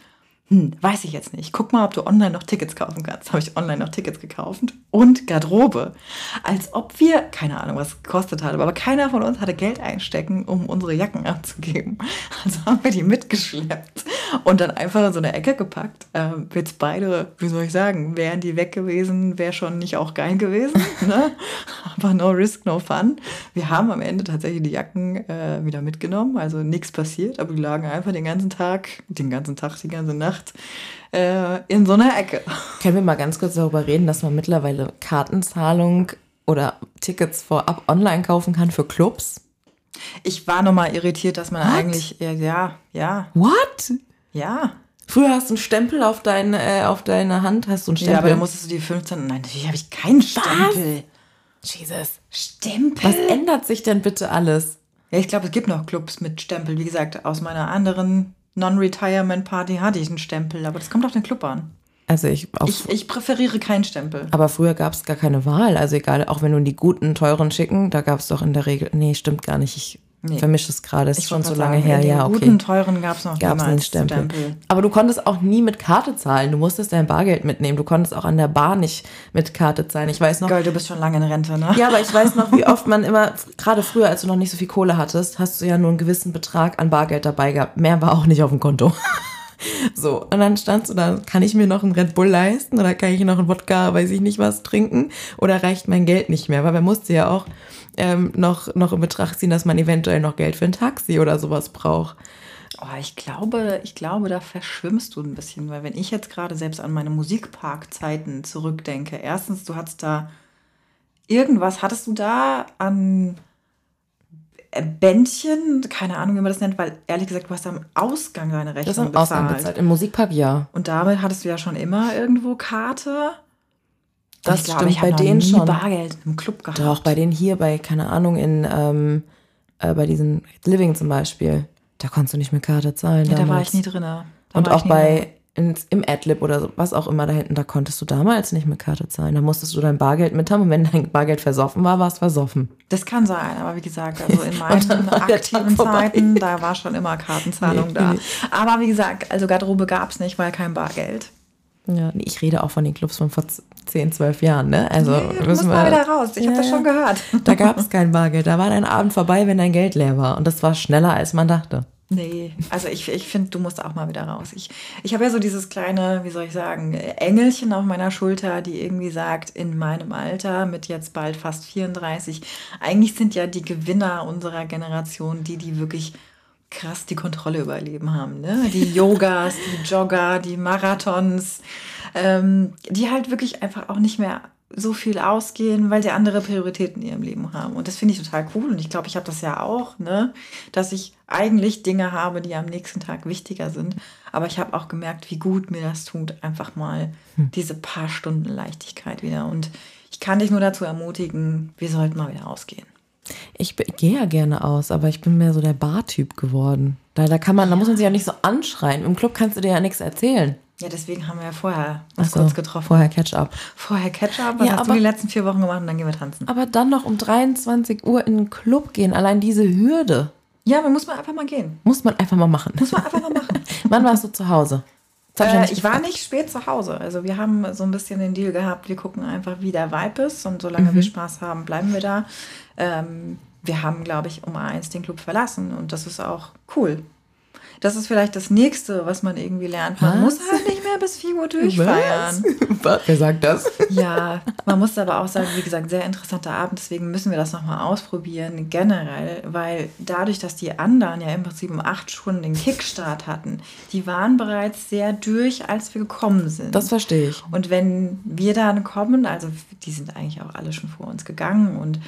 S2: hm, weiß ich jetzt nicht. Guck mal, ob du online noch Tickets kaufen kannst. Habe ich online noch Tickets gekauft und Garderobe. Als ob wir, keine Ahnung, was es gekostet hat, aber keiner von uns hatte Geld einstecken, um unsere Jacken abzugeben. Also haben wir die mitgeschleppt und dann einfach in so eine Ecke gepackt. Ähm, jetzt beide, wie soll ich sagen, wären die weg gewesen, wäre schon nicht auch geil gewesen. Ne? aber no risk, no fun. Wir haben am Ende tatsächlich die Jacken äh, wieder mitgenommen, also nichts passiert, aber die lagen einfach den ganzen Tag, den ganzen Tag, die ganze Nacht äh, in so einer Ecke.
S1: Können wir mal ganz kurz darüber reden, dass man mittlerweile Kartenzahlung oder Tickets vorab online kaufen kann für Clubs?
S2: Ich war nochmal irritiert, dass man What? eigentlich, ja, ja, ja.
S1: What?
S2: Ja.
S1: Früher hast du einen Stempel auf, dein, äh, auf deine Hand, hast du einen Stempel. Ja,
S2: aber dann musstest du die 15. Nein, natürlich habe ich keinen Stempel.
S1: Was? Jesus. Stempel? Was ändert sich denn bitte alles?
S2: Ja, ich glaube, es gibt noch Clubs mit Stempel. Wie gesagt, aus meiner anderen Non-Retirement-Party hatte ich einen Stempel, aber das kommt auf den Club an.
S1: Also ich,
S2: ich, ich, präferiere keinen Stempel.
S1: Aber früher gab es gar keine Wahl. Also egal, auch wenn du die guten, teuren schicken, da gab es doch in der Regel. Nee, stimmt gar nicht. Ich Nee. Vermischt es gerade, ist schon so lange sagen, her. Ja, okay.
S2: guten, teuren gab es noch
S1: gab's einen Stempel. Stempel. Aber du konntest auch nie mit Karte zahlen. Du musstest dein Bargeld mitnehmen. Du konntest auch an der Bar nicht mit Karte zahlen. Ich weiß noch.
S2: Girl, du bist schon lange in Rente, ne?
S1: Ja, aber ich weiß noch, wie oft man immer, gerade früher, als du noch nicht so viel Kohle hattest, hast du ja nur einen gewissen Betrag an Bargeld dabei gehabt. Mehr war auch nicht auf dem Konto. So, und dann standst du da, kann ich mir noch einen Red Bull leisten oder kann ich noch einen Wodka, weiß ich nicht was, trinken? Oder reicht mein Geld nicht mehr? Weil man musste ja auch ähm, noch, noch in Betracht ziehen, dass man eventuell noch Geld für ein Taxi oder sowas braucht.
S2: Oh, ich glaube, ich glaube, da verschwimmst du ein bisschen, weil wenn ich jetzt gerade selbst an meine Musikparkzeiten zurückdenke, erstens, du hattest da irgendwas, hattest du da an äh, Bändchen, keine Ahnung, wie man das nennt, weil ehrlich gesagt, du hast am Ausgang deine Rechnung das am bezahlt. Ausgang bezahlt.
S1: Im Musikpark ja.
S2: Und damit hattest du ja schon immer irgendwo Karte.
S1: Das ich stimmt bei denen schon.
S2: Bargeld im Club gehabt.
S1: Doch, bei denen hier, bei, keine Ahnung, in, ähm, äh, bei diesen Living zum Beispiel, da konntest du nicht mit Karte zahlen.
S2: Ja, da war ich nie drin.
S1: Und auch bei, in, im Adlib oder so, was auch immer da hinten, da konntest du damals nicht mit Karte zahlen. Da musstest du dein Bargeld mit haben und wenn dein Bargeld versoffen war, war es versoffen.
S2: Das kann sein, aber wie gesagt, also in meinen aktiven Zeiten, da war schon immer Kartenzahlung nee, da. Nee. Aber wie gesagt, also Garderobe gab es nicht, weil kein Bargeld.
S1: Ja, ich rede auch von den Clubs von vor 10, 12 Jahren, ne? Also
S2: nee, du musst mal wieder raus. Ich ja, habe das schon gehört.
S1: Da gab es kein Bargeld. Da war dein Abend vorbei, wenn dein Geld leer war. Und das war schneller, als man dachte.
S2: Nee, also ich, ich finde, du musst auch mal wieder raus. Ich, ich habe ja so dieses kleine, wie soll ich sagen, Engelchen auf meiner Schulter, die irgendwie sagt, in meinem Alter, mit jetzt bald fast 34, eigentlich sind ja die Gewinner unserer Generation die, die wirklich krass die Kontrolle über ihr Leben haben. Ne? Die Yogas, die Jogger, die Marathons, ähm, die halt wirklich einfach auch nicht mehr so viel ausgehen, weil sie andere Prioritäten in ihrem Leben haben. Und das finde ich total cool. Und ich glaube, ich habe das ja auch, ne? dass ich eigentlich Dinge habe, die am nächsten Tag wichtiger sind. Aber ich habe auch gemerkt, wie gut mir das tut, einfach mal hm. diese paar Stunden Leichtigkeit wieder. Und ich kann dich nur dazu ermutigen, wir sollten mal wieder ausgehen.
S1: Ich gehe ja gerne aus, aber ich bin mehr so der Bartyp geworden. Da, da kann man, da muss man sich ja nicht so anschreien. Im Club kannst du dir ja nichts erzählen.
S2: Ja, deswegen haben wir ja vorher uns
S1: so, kurz getroffen. Vorher Catch-up.
S2: Vorher Catch-up, was ja, hast aber, du die letzten vier Wochen gemacht und dann gehen wir tanzen.
S1: Aber dann noch um 23 Uhr in den Club gehen, allein diese Hürde.
S2: Ja, man muss man einfach mal gehen.
S1: Muss man einfach mal machen.
S2: Muss man einfach mal machen.
S1: Wann warst du zu Hause?
S2: Äh, ich war nicht spät zu Hause. Also wir haben so ein bisschen den Deal gehabt, wir gucken einfach, wie der Vibe ist und solange mhm. wir Spaß haben, bleiben wir da. Ähm, wir haben, glaube ich, um eins den Club verlassen und das ist auch cool. Das ist vielleicht das Nächste, was man irgendwie lernt. Man was? muss halt nicht mehr bis 4 Uhr durchfeiern.
S1: Was? Wer sagt das?
S2: Ja, man muss aber auch sagen, wie gesagt, sehr interessanter Abend. Deswegen müssen wir das nochmal ausprobieren, generell. Weil dadurch, dass die anderen ja im Prinzip um acht Stunden den Kickstart hatten, die waren bereits sehr durch, als wir gekommen sind.
S1: Das verstehe ich.
S2: Und wenn wir dann kommen, also die sind eigentlich auch alle schon vor uns gegangen und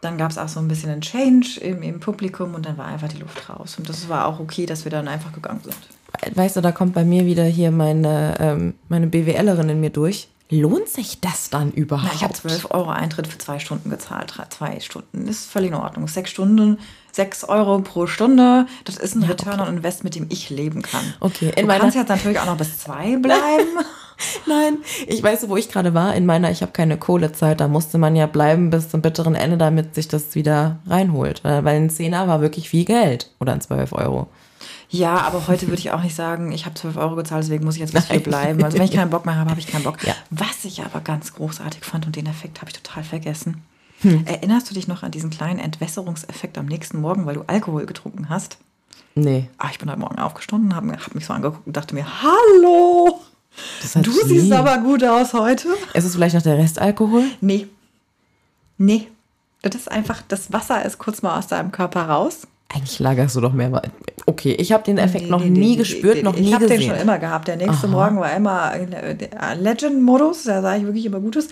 S2: dann gab es auch so ein bisschen einen Change im, im, Publikum und dann war einfach die Luft raus. Und das war auch okay, dass wir dann einfach gegangen sind.
S1: Weißt du, da kommt bei mir wieder hier meine, ähm, meine BWLerin in mir durch. Lohnt sich das dann überhaupt? Na,
S2: ich habe 12 Euro Eintritt für zwei Stunden gezahlt. Zwei Stunden ist völlig in Ordnung. Sechs Stunden, sechs Euro pro Stunde. Das ist ein ja, Return okay. on Invest, mit dem ich leben kann.
S1: Okay.
S2: In du kannst jetzt natürlich auch noch bis zwei bleiben.
S1: Nein, ich weiß, wo ich gerade war. In meiner Ich habe keine Kohlezeit. Da musste man ja bleiben bis zum bitteren Ende, damit sich das wieder reinholt. Weil ein Zehner war wirklich viel Geld. Oder ein 12 Euro.
S2: Ja, aber heute würde ich auch nicht sagen, ich habe 12 Euro gezahlt, deswegen muss ich jetzt bis hier bleiben. Also wenn ich keinen Bock mehr habe, habe ich keinen Bock. Ja. Was ich aber ganz großartig fand und den Effekt habe ich total vergessen. Hm. Erinnerst du dich noch an diesen kleinen Entwässerungseffekt am nächsten Morgen, weil du Alkohol getrunken hast?
S1: Nee.
S2: Ah, ich bin heute Morgen aufgestanden, habe hab mich so angeguckt und dachte mir, hallo, du siehst nie. aber gut aus heute.
S1: Ist es vielleicht noch der Restalkohol?
S2: Nee. Nee. Das ist einfach, das Wasser ist kurz mal aus deinem Körper raus.
S1: Eigentlich lagerst du doch mehr. Okay, ich habe den Effekt nee, noch nee, nie nee, gespürt, noch nie ich gesehen. Ich habe den
S2: schon immer gehabt. Der nächste Aha. Morgen war immer Legend-Modus, da sage ich wirklich immer Gutes.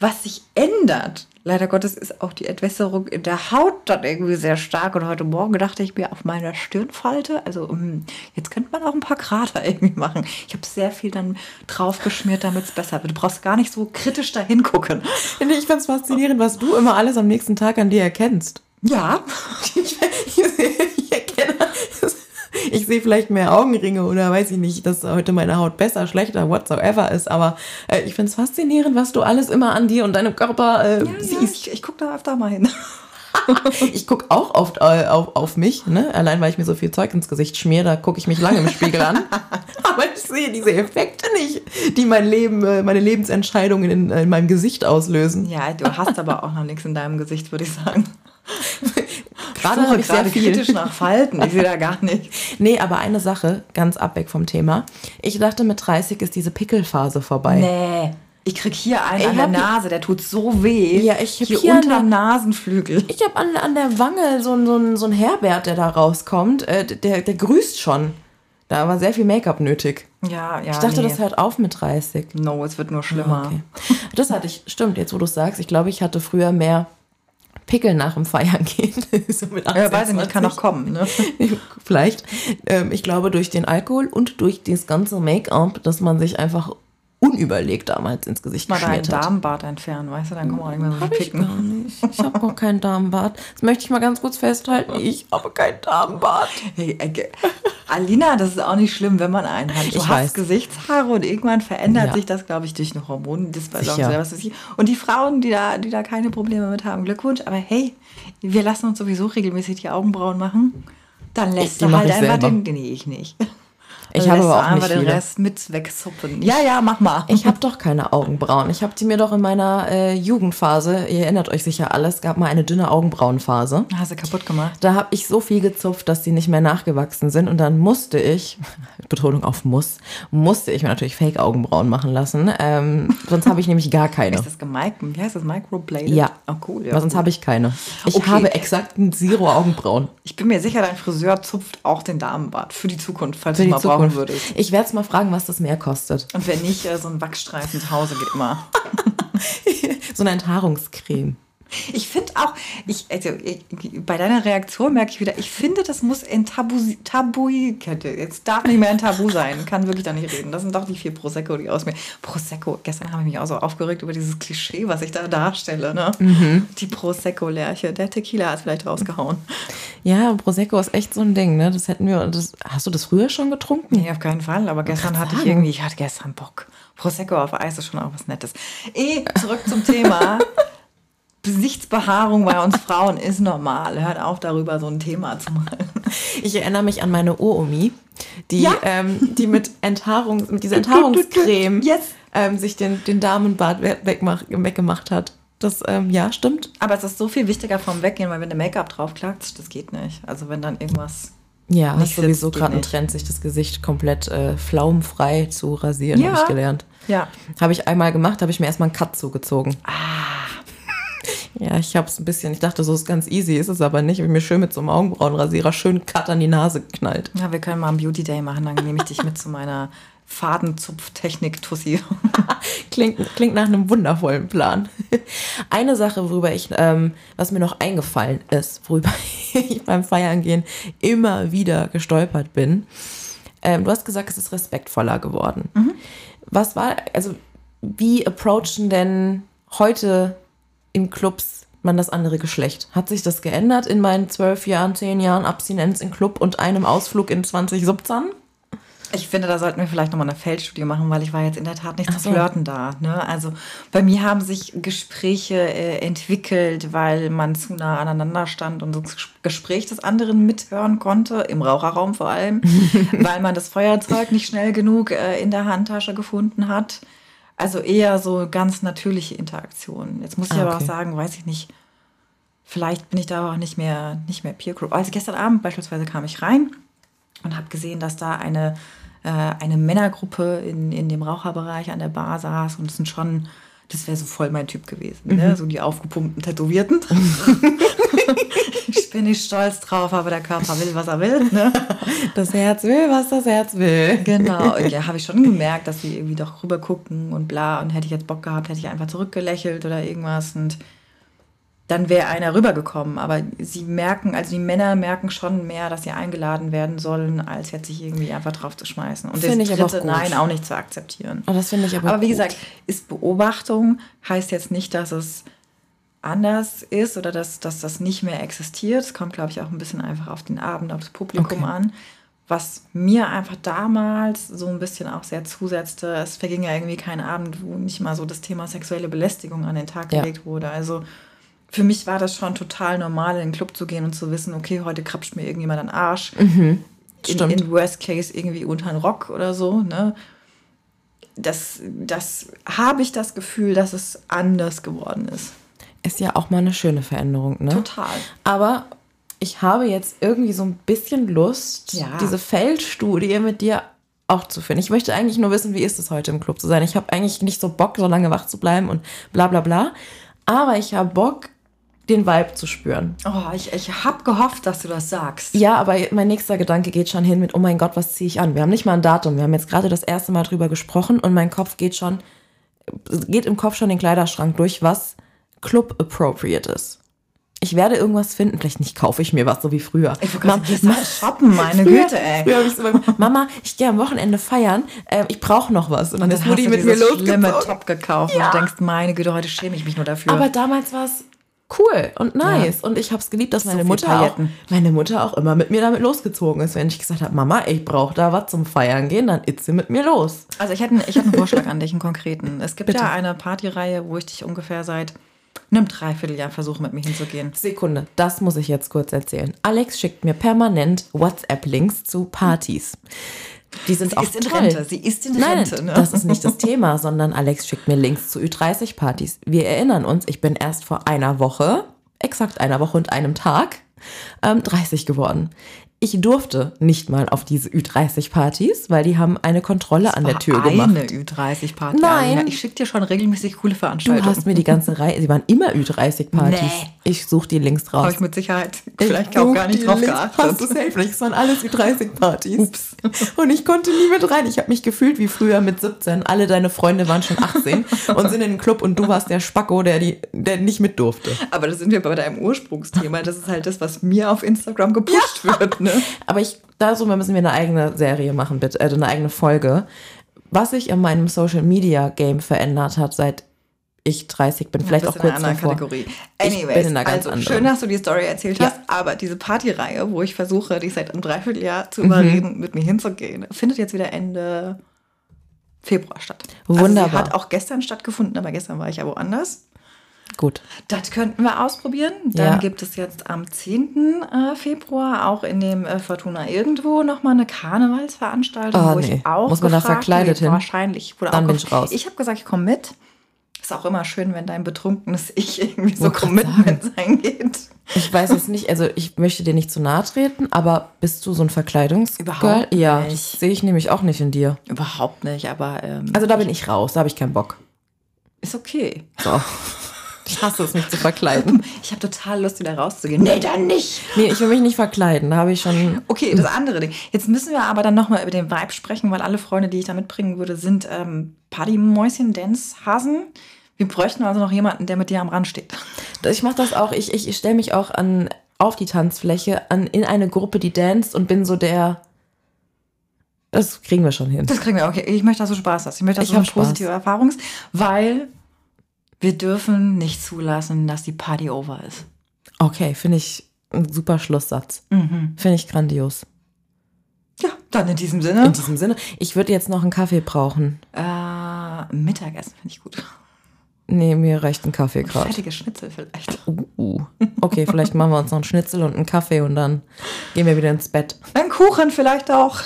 S2: Was sich ändert, leider Gottes, ist auch die Entwässerung in der Haut dann irgendwie sehr stark. Und heute Morgen dachte ich mir auf meiner Stirnfalte, also hm, jetzt könnte man auch ein paar Krater irgendwie machen. Ich habe sehr viel dann draufgeschmiert, damit es besser wird. Du brauchst gar nicht so kritisch da hingucken.
S1: Ich finde es faszinierend, was du immer alles am nächsten Tag an dir erkennst.
S2: Ja.
S1: Ich, ich, ich erkenne ich sehe vielleicht mehr Augenringe oder weiß ich nicht, dass heute meine Haut besser, schlechter, whatsoever ist. Aber äh, ich finde es faszinierend, was du alles immer an dir und deinem Körper äh, ja, siehst. Ja,
S2: ich, ich gucke da öfter mal hin.
S1: ich gucke auch oft äh, auf, auf mich, ne? allein weil ich mir so viel Zeug ins Gesicht schmier, da gucke ich mich lange im Spiegel an. aber ich sehe diese Effekte nicht, die mein Leben, äh, meine Lebensentscheidungen in, in meinem Gesicht auslösen.
S2: Ja, du hast aber auch noch nichts in deinem Gesicht, würde ich sagen.
S1: gerade habe ich sehr viel.
S2: kritisch nach Falten. Ich sehe da gar nicht.
S1: Nee, aber eine Sache, ganz abweg vom Thema. Ich dachte, mit 30 ist diese Pickelphase vorbei.
S2: Nee. Ich krieg hier einen ich an der Nase, der tut so weh.
S1: Ja, ich
S2: habe hier, hier unter dem Nasenflügel.
S1: Ich habe an, an der Wange so, so, so einen Herbert, der da rauskommt. Äh, der, der grüßt schon. Da war sehr viel Make-up nötig.
S2: Ja, ja.
S1: Ich dachte, nee. das hört auf mit 30.
S2: No, es wird nur schlimmer.
S1: Okay. Das hatte ich, stimmt, jetzt wo du es sagst. Ich glaube, ich hatte früher mehr Pickel nach dem Feiern gehen.
S2: so mit 18, ja, weiß ich nicht, kann noch kommen. Ne?
S1: Vielleicht. Ähm, ich glaube, durch den Alkohol und durch das ganze Make-up, dass man sich einfach unüberlegt damals ins Gesicht
S2: Mal dein Darmbart entfernen, weißt du, dann kommen wir auch nicht mehr so
S1: viel Picken. Ich, gar nicht. ich habe auch keinen Darmbart. Das möchte ich mal ganz kurz festhalten. Ich habe keinen Darmbart.
S2: Hey, äh, Alina, das ist auch nicht schlimm, wenn man einen hat. Du ich hast weiß. Gesichtshaare und irgendwann verändert ja. sich das, glaube ich, durch eine Hormondisbalance oder was weiß ich. Und die Frauen, die da, die da keine Probleme mit haben, Glückwunsch. Aber hey, wir lassen uns sowieso regelmäßig die Augenbrauen machen. Dann lässt du halt einfach den. Nee, ich nicht.
S1: Ich habe aber auch nicht
S2: den Rest mit wegsuppen. Ja, ja, mach mal.
S1: Ich habe doch keine Augenbrauen. Ich habe die mir doch in meiner äh, Jugendphase, ihr erinnert euch sicher alles, gab mal eine dünne Augenbrauenphase.
S2: Hast du kaputt gemacht?
S1: Da habe ich so viel gezupft, dass die nicht mehr nachgewachsen sind und dann musste ich, Betonung auf muss, musste ich mir natürlich Fake-Augenbrauen machen lassen. Ähm, sonst habe ich nämlich gar keine.
S2: Ist das gemeint? Wie heißt das? Microbladed?
S1: Ja.
S2: Oh, cool. Ja,
S1: sonst habe ich keine. Ich okay. habe exakt Zero Augenbrauen.
S2: Ich bin mir sicher, dein Friseur zupft auch den Damenbart für die Zukunft, falls du mal Zukunft. brauchen würdest.
S1: Ich werde es mal fragen, was das mehr kostet.
S2: Und wenn nicht, äh, so ein Wachsstreifen zu Hause geht immer.
S1: so eine Enthaarungscreme.
S2: Ich finde auch, ich, also ich, bei deiner Reaktion merke ich wieder, ich finde, das muss ein Tabu, Tabu, jetzt darf nicht mehr ein Tabu sein, kann wirklich da nicht reden. Das sind doch die vier Prosecco, die aus mir. Prosecco, gestern habe ich mich auch so aufgeregt über dieses Klischee, was ich da darstelle, ne? Mhm. Die Prosecco-Lerche, der Tequila hat vielleicht rausgehauen.
S1: Ja, Prosecco ist echt so ein Ding, ne? Das hätten wir, das, hast du das früher schon getrunken?
S2: Nee, auf keinen Fall, aber gestern hatte ich irgendwie, ich hatte gestern Bock. Prosecco auf Eis ist schon auch was Nettes. Eh, zurück zum Thema. Gesichtsbehaarung bei uns Frauen ist normal. Hört auf, darüber so ein Thema zu machen.
S1: Ich erinnere mich an meine Uromi, die, ja. ähm, die mit Enthaarung, mit dieser Enthaarungscreme yes. ähm, sich den, den Damenbart wegmach, weggemacht hat. Das, ähm, ja, stimmt.
S2: Aber es ist so viel wichtiger vom Weggehen, weil wenn du Make-up drauf klatscht, das geht nicht. Also wenn dann irgendwas
S1: ja, nicht ist sowieso gerade ein Trend, sich das Gesicht komplett äh, pflaumenfrei zu rasieren, ja. habe ich gelernt.
S2: Ja.
S1: Habe ich einmal gemacht, habe ich mir erstmal einen Cut zugezogen. Ah. Ja, ich habe es ein bisschen, ich dachte, so ist ganz easy, ist es aber nicht. Ich habe mir schön mit so einem Augenbrauenrasierer schön Cut an die Nase geknallt.
S2: Ja, wir können mal einen Beauty Day machen, dann nehme ich dich mit zu meiner Fadenzupftechnik, Tussi.
S1: klingt, klingt nach einem wundervollen Plan. Eine Sache, worüber ich, ähm, was mir noch eingefallen ist, worüber ich beim Feiern gehen immer wieder gestolpert bin. Ähm, du hast gesagt, es ist respektvoller geworden. Mhm. Was war, also wie approachen denn heute in Clubs man das andere Geschlecht. Hat sich das geändert in meinen zwölf Jahren, zehn Jahren Abstinenz in Club und einem Ausflug in 2017?
S2: Ich finde, da sollten wir vielleicht nochmal eine Feldstudie machen, weil ich war jetzt in der Tat nicht zum Flirten da. Ne? Also bei mir haben sich Gespräche äh, entwickelt, weil man zu nah aneinander stand und das Gespräch des anderen mithören konnte, im Raucherraum vor allem, weil man das Feuerzeug nicht schnell genug äh, in der Handtasche gefunden hat. Also eher so ganz natürliche Interaktionen. Jetzt muss ich ah, aber auch sagen, weiß ich nicht, vielleicht bin ich da auch nicht mehr, nicht mehr Peer Group. Also gestern Abend beispielsweise kam ich rein und habe gesehen, dass da eine, äh, eine Männergruppe in, in dem Raucherbereich an der Bar saß und es sind schon, das wäre so voll mein Typ gewesen, ne? mhm. ne? so die aufgepumpten Tätowierten. ich bin nicht stolz drauf, aber der Körper will, was er will. Ne?
S1: Das Herz will, was das Herz will.
S2: Genau. Und ja, habe ich schon gemerkt, dass sie irgendwie doch rüber gucken und bla. Und hätte ich jetzt Bock gehabt, hätte ich einfach zurückgelächelt oder irgendwas. Und dann wäre einer rübergekommen. Aber sie merken, also die Männer merken schon mehr, dass sie eingeladen werden sollen, als jetzt sich irgendwie einfach drauf zu schmeißen. Und
S1: finde ich aber auch.
S2: Nein auch nicht zu akzeptieren.
S1: Oh, das finde ich aber
S2: Aber wie
S1: gut.
S2: gesagt, ist Beobachtung, heißt jetzt nicht, dass es anders ist oder dass, dass das nicht mehr existiert. Es kommt, glaube ich, auch ein bisschen einfach auf den Abend, aufs Publikum okay. an. Was mir einfach damals so ein bisschen auch sehr zusetzte, es verging ja irgendwie kein Abend, wo nicht mal so das Thema sexuelle Belästigung an den Tag ja. gelegt wurde. Also für mich war das schon total normal, in den Club zu gehen und zu wissen, okay, heute krapscht mir irgendjemand an den Arsch. Mhm. In, in, Worst Case irgendwie unter den Rock oder so. Ne? Das, das habe ich das Gefühl, dass es anders geworden ist.
S1: Ist ja auch mal eine schöne Veränderung, ne?
S2: Total.
S1: Aber ich habe jetzt irgendwie so ein bisschen Lust, ja. diese Feldstudie mit dir auch zu finden. Ich möchte eigentlich nur wissen, wie ist es heute im Club zu sein. Ich habe eigentlich nicht so Bock, so lange wach zu bleiben und bla bla bla. Aber ich habe Bock, den Vibe zu spüren.
S2: Oh, ich, ich habe gehofft, dass du das sagst.
S1: Ja, aber mein nächster Gedanke geht schon hin mit, oh mein Gott, was ziehe ich an? Wir haben nicht mal ein Datum. Wir haben jetzt gerade das erste Mal drüber gesprochen und mein Kopf geht schon, geht im Kopf schon den Kleiderschrank durch, was Club appropriate ist. Ich werde irgendwas finden. Vielleicht nicht kaufe ich mir was, so wie früher.
S2: Ich Mama, mal shoppen, meine früher, Güte, ey.
S1: Früher ich so, Mama, ich gehe am Wochenende feiern. Äh, ich brauche noch was.
S2: Und dann, dann ist Mutti mit mir losgezogen. schlimme Top gekauft. Ja. Und du denkst, meine Güte, heute schäme ich mich nur dafür.
S1: Aber damals war es cool und nice. Ja. Und ich habe es geliebt, dass meine, so Mutter auch, meine Mutter auch immer mit mir damit losgezogen ist. Wenn ich gesagt habe, Mama, ich brauche da was zum Feiern gehen, dann ist sie mit mir los.
S2: Also ich hätte, ich hätte einen Vorschlag an dich, einen konkreten. Es gibt Bitte. ja eine Partyreihe, wo ich dich ungefähr seit einem Dreivierteljahr versuche, mit mir hinzugehen.
S1: Sekunde, das muss ich jetzt kurz erzählen. Alex schickt mir permanent WhatsApp-Links zu Partys. Die sind
S2: sie
S1: auch
S2: ist in
S1: toll.
S2: Rente. Sie ist in Rente.
S1: Nein, ne? das ist nicht das Thema, sondern Alex schickt mir Links zu Ü30-Partys. Wir erinnern uns, ich bin erst vor einer Woche, exakt einer Woche und einem Tag, ähm, 30 geworden. Ich durfte nicht mal auf diese Ü30-Partys, weil die haben eine Kontrolle an der Tür
S2: eine
S1: gemacht.
S2: Ü30-Party.
S1: Nein.
S2: Alina. Ich schicke dir schon regelmäßig coole
S1: Du
S2: Veranstaltungen.
S1: hast mir die ganze Reihe, sie waren immer Ü30-Partys.
S2: Nee.
S1: Ich suche die links raus.
S2: Habe ich mit Sicherheit
S1: Ich
S2: vielleicht auch
S1: such
S2: gar nicht drauf
S1: links-
S2: geachtet.
S1: Hast du safe nicht. Es waren alles Ü30-Partys. Ups. Und ich konnte nie mit rein. Ich habe mich gefühlt wie früher mit 17. Alle deine Freunde waren schon 18 und sind in den Club und du warst der Spacko, der, die, der nicht mit durfte.
S2: Aber da sind wir bei deinem Ursprungsthema. Das ist halt das, was mir auf Instagram gepusht wird. Ne?
S1: Aber ich, darüber müssen wir eine eigene Serie machen, bitte, äh, eine eigene Folge. Was sich in meinem Social Media Game verändert hat, seit ich 30 bin, vielleicht auch
S2: bist in
S1: kurz
S2: einer anderen
S1: davor.
S2: Kategorie.
S1: Ich
S2: Anyways,
S1: bin in einer ganz
S2: also schön, dass du die Story erzählt
S1: Ja.
S2: hast, aber diese Partyreihe, wo ich versuche, dich seit einem Dreivierteljahr
S1: Mhm.
S2: zu überreden, mit mir hinzugehen, findet jetzt wieder Ende Februar statt. Also
S1: Wunderbar.
S2: sie hat auch gestern stattgefunden, aber gestern war ich ja woanders.
S1: Gut.
S2: Das könnten wir ausprobieren. Dann
S1: Ja.
S2: gibt es jetzt am 10. äh, Februar auch in dem äh, Fortuna irgendwo nochmal eine Karnevalsveranstaltung,
S1: Ah,
S2: wo
S1: nee.
S2: ich auch
S1: Muss man da verkleidet hin?
S2: Wahrscheinlich.
S1: Dann bin ich raus.
S2: Ich habe gesagt, ich komme mit. Ist auch immer schön, wenn dein betrunkenes Ich irgendwie so Commitments eingeht.
S1: Ich weiß jetzt nicht, also ich möchte dir nicht zu nahe treten, aber bist du so ein Verkleidungsgirl?
S2: Überhaupt
S1: Ja,
S2: nicht.
S1: das sehe ich nämlich auch nicht in dir.
S2: Überhaupt nicht, aber ähm,
S1: Also da bin ich raus, da habe ich keinen Bock.
S2: ist okay.
S1: So. Ich hasse es, mich zu verkleiden.
S2: Ich habe total Lust, wieder rauszugehen. Nee, dann nicht.
S1: Nee, ich will mich nicht verkleiden. Da habe ich schon.
S2: Okay, das andere Ding. Jetzt müssen wir aber dann nochmal über den Vibe sprechen, weil alle Freunde, die ich da mitbringen würde, sind ähm, Partymäuschen, Dance-Hasen. Wir bräuchten also noch jemanden, der mit dir am Rand steht.
S1: Ich mache das auch. Ich, ich stelle mich auch an auf die Tanzfläche, an in eine Gruppe, die danst und bin so der. Das kriegen wir schon hin.
S2: Das kriegen wir, okay. Ich möchte, dass du Spaß hast. Ich möchte, dass
S1: Ich
S2: du eine positive Erfahrung hast, weil wir dürfen nicht zulassen, dass die Party over ist.
S1: Okay, finde ich ein super Schlusssatz.
S2: Mhm.
S1: Finde ich grandios.
S2: Ja, dann in diesem Sinne.
S1: In diesem Sinne, ich würde jetzt noch einen Kaffee brauchen.
S2: Äh, Mittagessen finde ich gut.
S1: Nee, mir reicht ein Kaffee gerade.
S2: Fertiges Schnitzel vielleicht.
S1: Uh. Okay, vielleicht machen wir uns noch einen Schnitzel und einen Kaffee und dann gehen wir wieder ins Bett.
S2: Ein Kuchen vielleicht auch.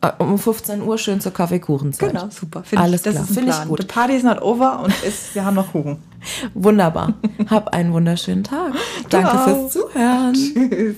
S1: Ah, Um 15 Uhr schön zur Kaffeekuchenzeit.
S2: Genau, super. Find
S1: Alles
S2: ich, das
S1: klar, finde ich gut.
S2: The party is not over und ist, wir haben noch Kuchen.
S1: Wunderbar. Hab einen wunderschönen Tag. Danke fürs Zuhören.
S2: Tschüss.